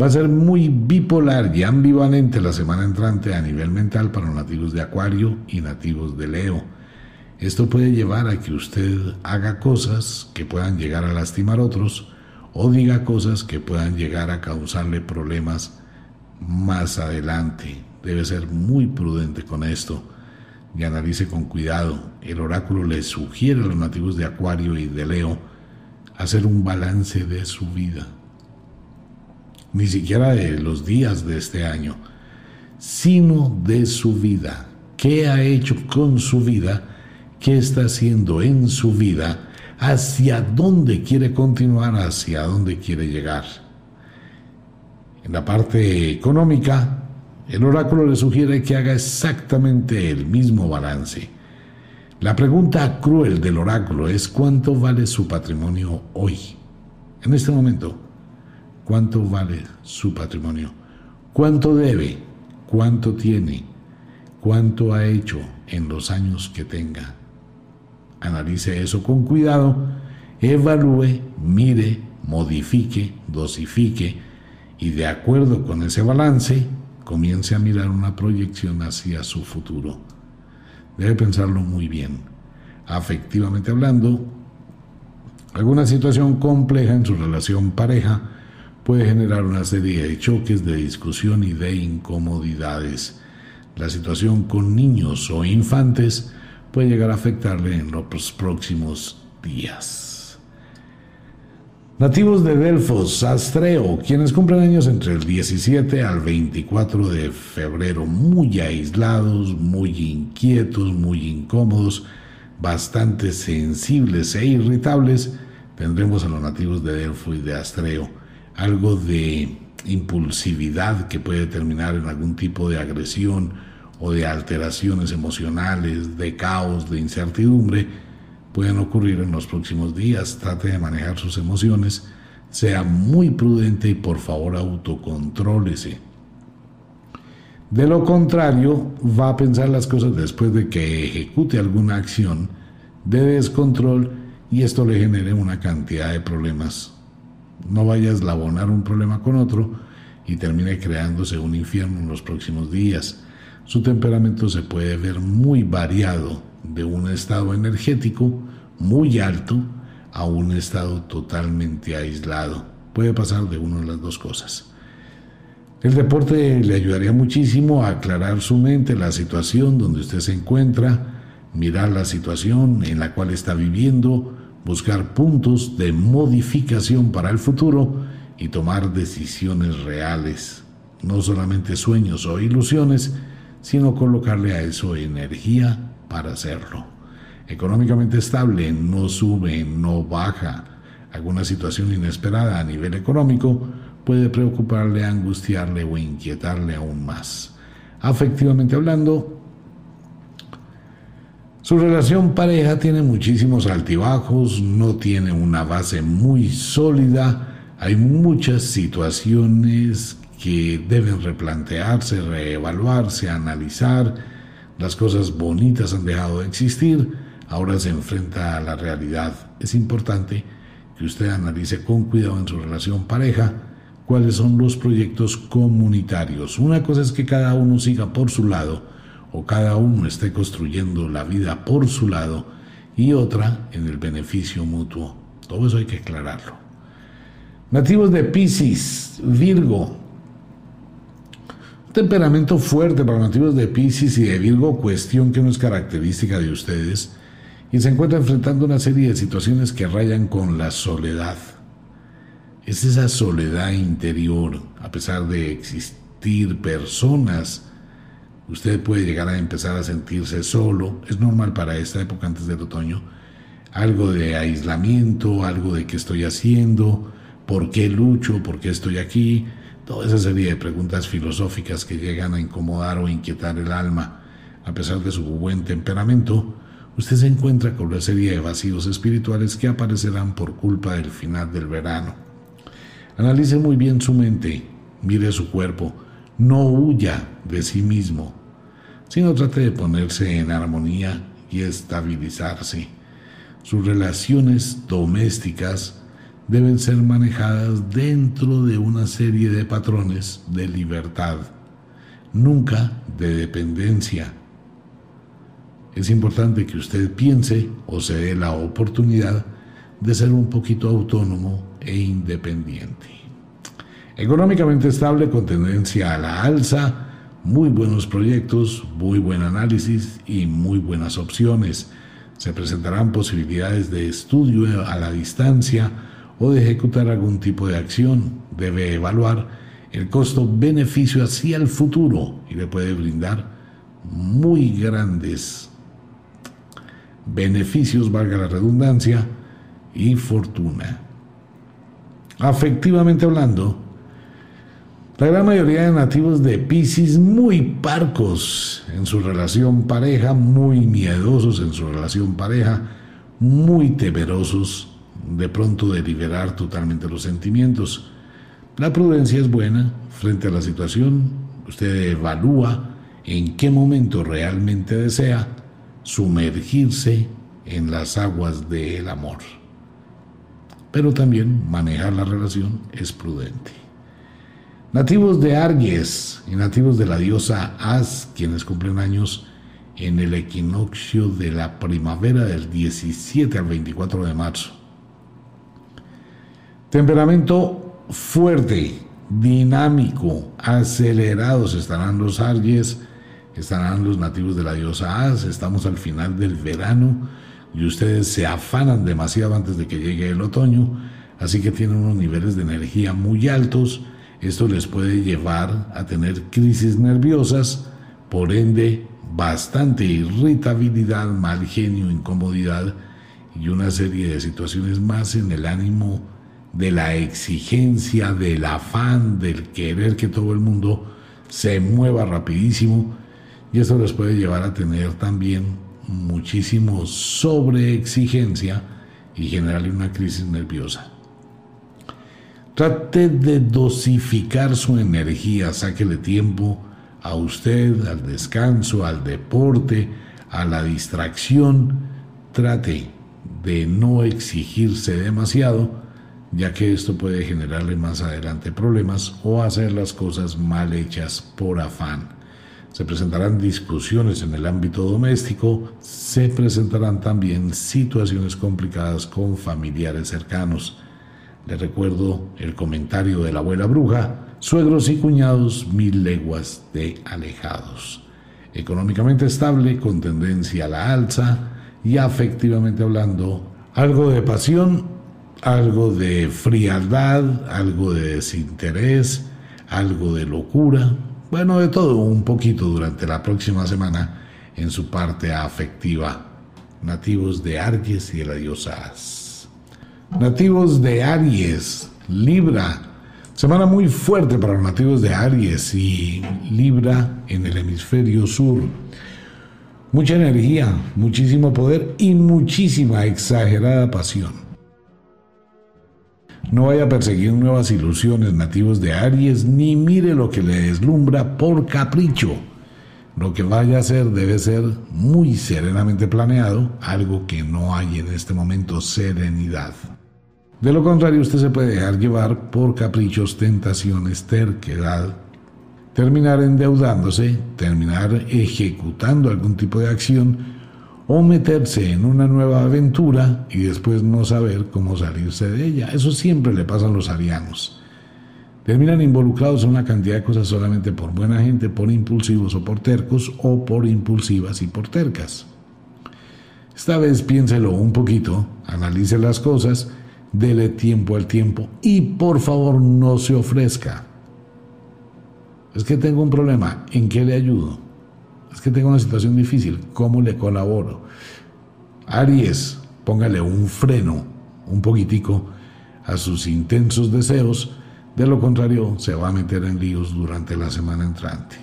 Va a ser muy bipolar y ambivalente la semana entrante a nivel mental para los nativos de Acuario y nativos de Leo esto puede llevar a que usted haga cosas que puedan llegar a lastimar a otros o diga cosas que puedan llegar a causarle problemas más adelante. Debe ser muy prudente con esto y analice con cuidado. El oráculo le sugiere a los nativos de Acuario y de Leo hacer un balance de su vida. Ni siquiera de los días de este año, sino de su vida. ¿Qué ha hecho con su vida? qué está haciendo en su vida, hacia dónde quiere continuar, hacia dónde quiere llegar. En la parte económica, el oráculo le sugiere que haga exactamente el mismo balance. La pregunta cruel del oráculo es cuánto vale su patrimonio hoy. En este momento, ¿cuánto vale su patrimonio? ¿Cuánto debe? ¿Cuánto tiene? ¿Cuánto ha hecho en los años que tenga? analice eso con cuidado, evalúe, mire, modifique, dosifique y de acuerdo con ese balance, comience a mirar una proyección hacia su futuro. Debe pensarlo muy bien. Afectivamente hablando, alguna situación compleja en su relación pareja puede generar una serie de choques, de discusión y de incomodidades. La situación con niños o infantes puede llegar a afectarle en los próximos días. Nativos de Delfos, Astreo, quienes cumplen años entre el 17 al 24 de febrero, muy aislados, muy inquietos, muy incómodos, bastante sensibles e irritables, tendremos a los nativos de Delfos y de Astreo. Algo de impulsividad que puede terminar en algún tipo de agresión, o de alteraciones emocionales, de caos, de incertidumbre, pueden ocurrir en los próximos días. Trate de manejar sus emociones, sea muy prudente y por favor autocontrólese. De lo contrario, va a pensar las cosas después de que ejecute alguna acción de descontrol y esto le genere una cantidad de problemas. No vaya a eslabonar un problema con otro y termine creándose un infierno en los próximos días. Su temperamento se puede ver muy variado de un estado energético muy alto a un estado totalmente aislado. Puede pasar de una de las dos cosas. El deporte le ayudaría muchísimo a aclarar su mente, la situación donde usted se encuentra, mirar la situación en la cual está viviendo, buscar puntos de modificación para el futuro y tomar decisiones reales, no solamente sueños o ilusiones, sino colocarle a eso energía para hacerlo. Económicamente estable, no sube, no baja. Alguna situación inesperada a nivel económico puede preocuparle, angustiarle o inquietarle aún más. Afectivamente hablando, su relación pareja tiene muchísimos altibajos, no tiene una base muy sólida, hay muchas situaciones que deben replantearse, reevaluarse, analizar. Las cosas bonitas han dejado de existir, ahora se enfrenta a la realidad. Es importante que usted analice con cuidado en su relación pareja cuáles son los proyectos comunitarios. Una cosa es que cada uno siga por su lado, o cada uno esté construyendo la vida por su lado y otra en el beneficio mutuo. Todo eso hay que aclararlo. Nativos de Pisces, Virgo. Temperamento fuerte para nativos de Pisces y de Virgo, cuestión que no es característica de ustedes, y se encuentra enfrentando una serie de situaciones que rayan con la soledad. Es esa soledad interior, a pesar de existir personas Usted puede llegar a empezar a sentirse solo, es normal para esta época antes del otoño, algo de aislamiento, algo de qué estoy haciendo, por qué lucho, por qué estoy aquí, toda esa serie de preguntas filosóficas que llegan a incomodar o inquietar el alma. A pesar de su buen temperamento, usted se encuentra con una serie de vacíos espirituales que aparecerán por culpa del final del verano. Analice muy bien su mente, mire su cuerpo, no huya de sí mismo, sino trate de ponerse en armonía y estabilizarse. Sus relaciones domésticas deben ser manejadas dentro de una serie de patrones de libertad, nunca de dependencia. Es importante que usted piense o se dé la oportunidad de ser un poquito autónomo e independiente. Económicamente estable con tendencia a la alza, muy buenos proyectos, muy buen análisis y muy buenas opciones. Se presentarán posibilidades de estudio a la distancia o de ejecutar algún tipo de acción. Debe evaluar el costo-beneficio hacia el futuro y le puede brindar muy grandes beneficios, valga la redundancia, y fortuna. Afectivamente hablando, la gran mayoría de nativos de Pisces muy parcos en su relación pareja, muy miedosos en su relación pareja, muy temerosos de pronto de liberar totalmente los sentimientos. La prudencia es buena frente a la situación, usted evalúa en qué momento realmente desea sumergirse en las aguas del amor. Pero también manejar la relación es prudente. Nativos de Arges y nativos de la diosa As, quienes cumplen años en el equinoccio de la primavera del 17 al 24 de marzo. Temperamento fuerte, dinámico, acelerados estarán los Arges, estarán los nativos de la diosa As, estamos al final del verano y ustedes se afanan demasiado antes de que llegue el otoño, así que tienen unos niveles de energía muy altos, esto les puede llevar a tener crisis nerviosas, por ende bastante irritabilidad, mal genio, incomodidad y una serie de situaciones más en el ánimo de la exigencia, del afán, del querer que todo el mundo se mueva rapidísimo y esto les puede llevar a tener también muchísimo sobreexigencia y generarle una crisis nerviosa. Trate de dosificar su energía, sáquele tiempo a usted, al descanso, al deporte, a la distracción. Trate de no exigirse demasiado, ya que esto puede generarle más adelante problemas o hacer las cosas mal hechas por afán. Se presentarán discusiones en el ámbito doméstico, se presentarán también situaciones complicadas con familiares cercanos. Le recuerdo el comentario de la abuela bruja, suegros y cuñados mil leguas de alejados. Económicamente estable, con tendencia a la alza y afectivamente hablando, algo de pasión, algo de frialdad, algo de desinterés, algo de locura, bueno, de todo un poquito durante la próxima semana en su parte afectiva. Nativos de Aries y de la diosa Nativos de Aries, Libra. Semana muy fuerte para los nativos de Aries y Libra en el hemisferio sur. Mucha energía, muchísimo poder y muchísima exagerada pasión. No vaya a perseguir nuevas ilusiones nativos de Aries, ni mire lo que le deslumbra por capricho. Lo que vaya a hacer debe ser muy serenamente planeado, algo que no hay en este momento serenidad. De lo contrario, usted se puede dejar llevar por caprichos, tentaciones, terquedad, terminar endeudándose, terminar ejecutando algún tipo de acción o meterse en una nueva aventura y después no saber cómo salirse de ella. Eso siempre le pasa a los arianos. Terminan involucrados en una cantidad de cosas solamente por buena gente, por impulsivos o por tercos, o por impulsivas y por tercas. Esta vez piénselo un poquito, analice las cosas, dele tiempo al tiempo y por favor no se ofrezca. Es que tengo un problema, ¿en qué le ayudo? Es que tengo una situación difícil, ¿cómo le colaboro? Aries, póngale un freno, un poquitico, a sus intensos deseos, de lo contrario se va a meter en líos durante la semana entrante.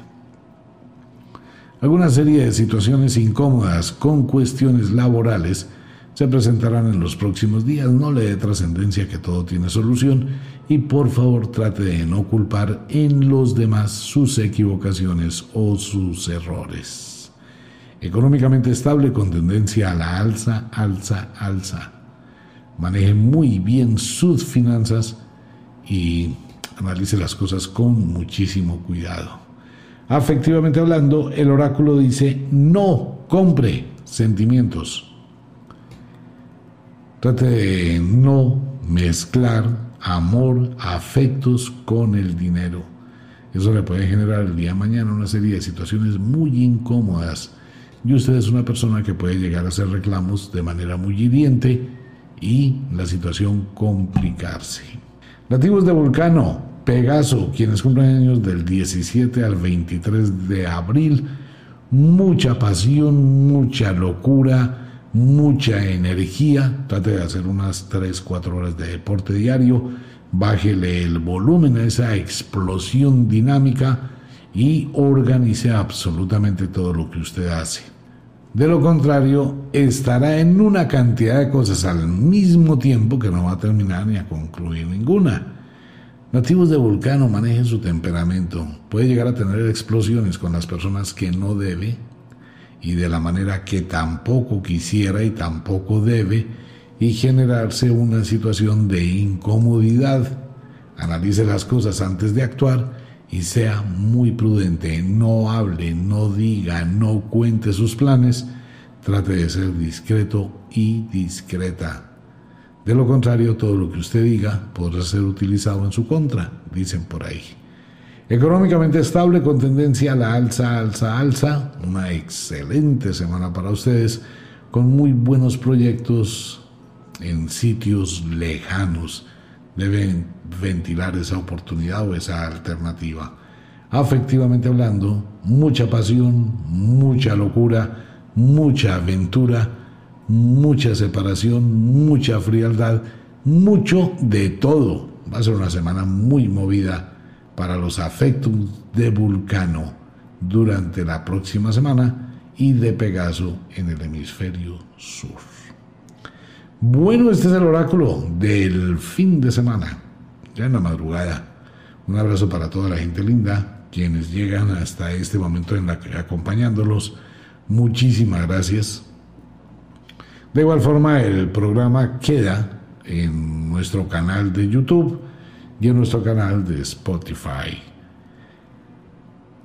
Alguna serie de situaciones incómodas con cuestiones laborales se presentarán en los próximos días. No le dé trascendencia que todo tiene solución y por favor trate de no culpar en los demás sus equivocaciones o sus errores. Económicamente estable con tendencia a la alza, alza, alza. Maneje muy bien sus finanzas y analice las cosas con muchísimo cuidado. Afectivamente hablando, el oráculo dice no compre sentimientos Trate de no mezclar amor, afectos con el dinero. Eso le puede generar el día de mañana una serie de situaciones muy incómodas. Y usted es una persona que puede llegar a hacer reclamos de manera muy hiriente y la situación complicarse. Nativos de Vulcano, Pegaso, quienes cumplen años del 17 al 23 de abril, mucha pasión, mucha locura, mucha energía, trate de hacer unas 3, 4 horas de deporte diario, bájele el volumen a esa explosión dinámica y organice absolutamente todo lo que usted hace. De lo contrario, estará en una cantidad de cosas al mismo tiempo que no va a terminar ni a concluir ninguna. Nativos de Vulcano manejen su temperamento. Puede llegar a tener explosiones con las personas que no debe, y de la manera que tampoco quisiera y tampoco debe y generarse una situación de incomodidad. Analice las cosas antes de actuar y sea muy prudente. No hable, no diga, no cuente sus planes. Trate de ser discreto y discreta. De lo contrario, todo lo que usted diga podrá ser utilizado en su contra, dicen por ahí. Económicamente estable con tendencia a la alza, alza, alza. Una excelente semana para ustedes con muy buenos proyectos en sitios lejanos. Deben ventilar esa oportunidad o esa alternativa. Afectivamente hablando, mucha pasión, mucha locura, mucha aventura, mucha separación, mucha frialdad, mucho de todo. Va a ser una semana muy movida para los afectos de Vulcano durante la próxima semana y de Pegaso en el hemisferio sur. Bueno, este es el oráculo del fin de semana, ya en la madrugada. Un abrazo para toda la gente linda, quienes llegan hasta este momento en la que acompañándolos. Muchísimas gracias. De igual forma, el programa queda en nuestro canal de YouTube y en nuestro canal de Spotify.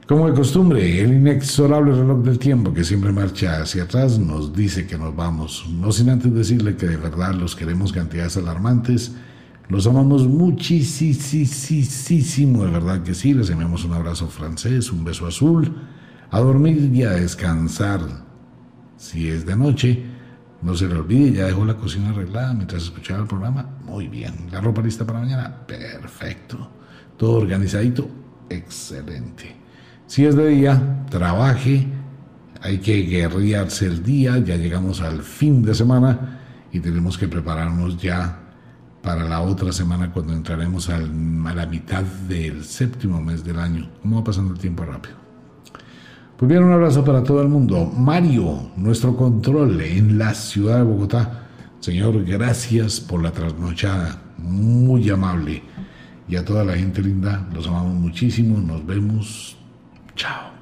Como de costumbre, el inexorable reloj del tiempo que siempre marcha hacia atrás nos dice que nos vamos, no sin antes decirle que de verdad los queremos cantidades alarmantes, los amamos muchísimo, de verdad que sí, les enviamos un abrazo francés, un beso azul, a dormir y a descansar, si es de noche, no se le olvide, ya dejó la cocina arreglada mientras escuchaba el programa. Muy bien. La ropa lista para mañana. Perfecto. Todo organizadito. Excelente. Si es de día, trabaje, hay que guerrearse el día, ya llegamos al fin de semana y tenemos que prepararnos ya para la otra semana cuando entraremos a la mitad del séptimo mes del año. ¿Cómo va pasando el tiempo rápido? Pues bien, un abrazo para todo el mundo. Mario, nuestro control en la ciudad de Bogotá. Señor, gracias por la trasnochada. Muy amable. Y a toda la gente linda, los amamos muchísimo. Nos vemos. Chao.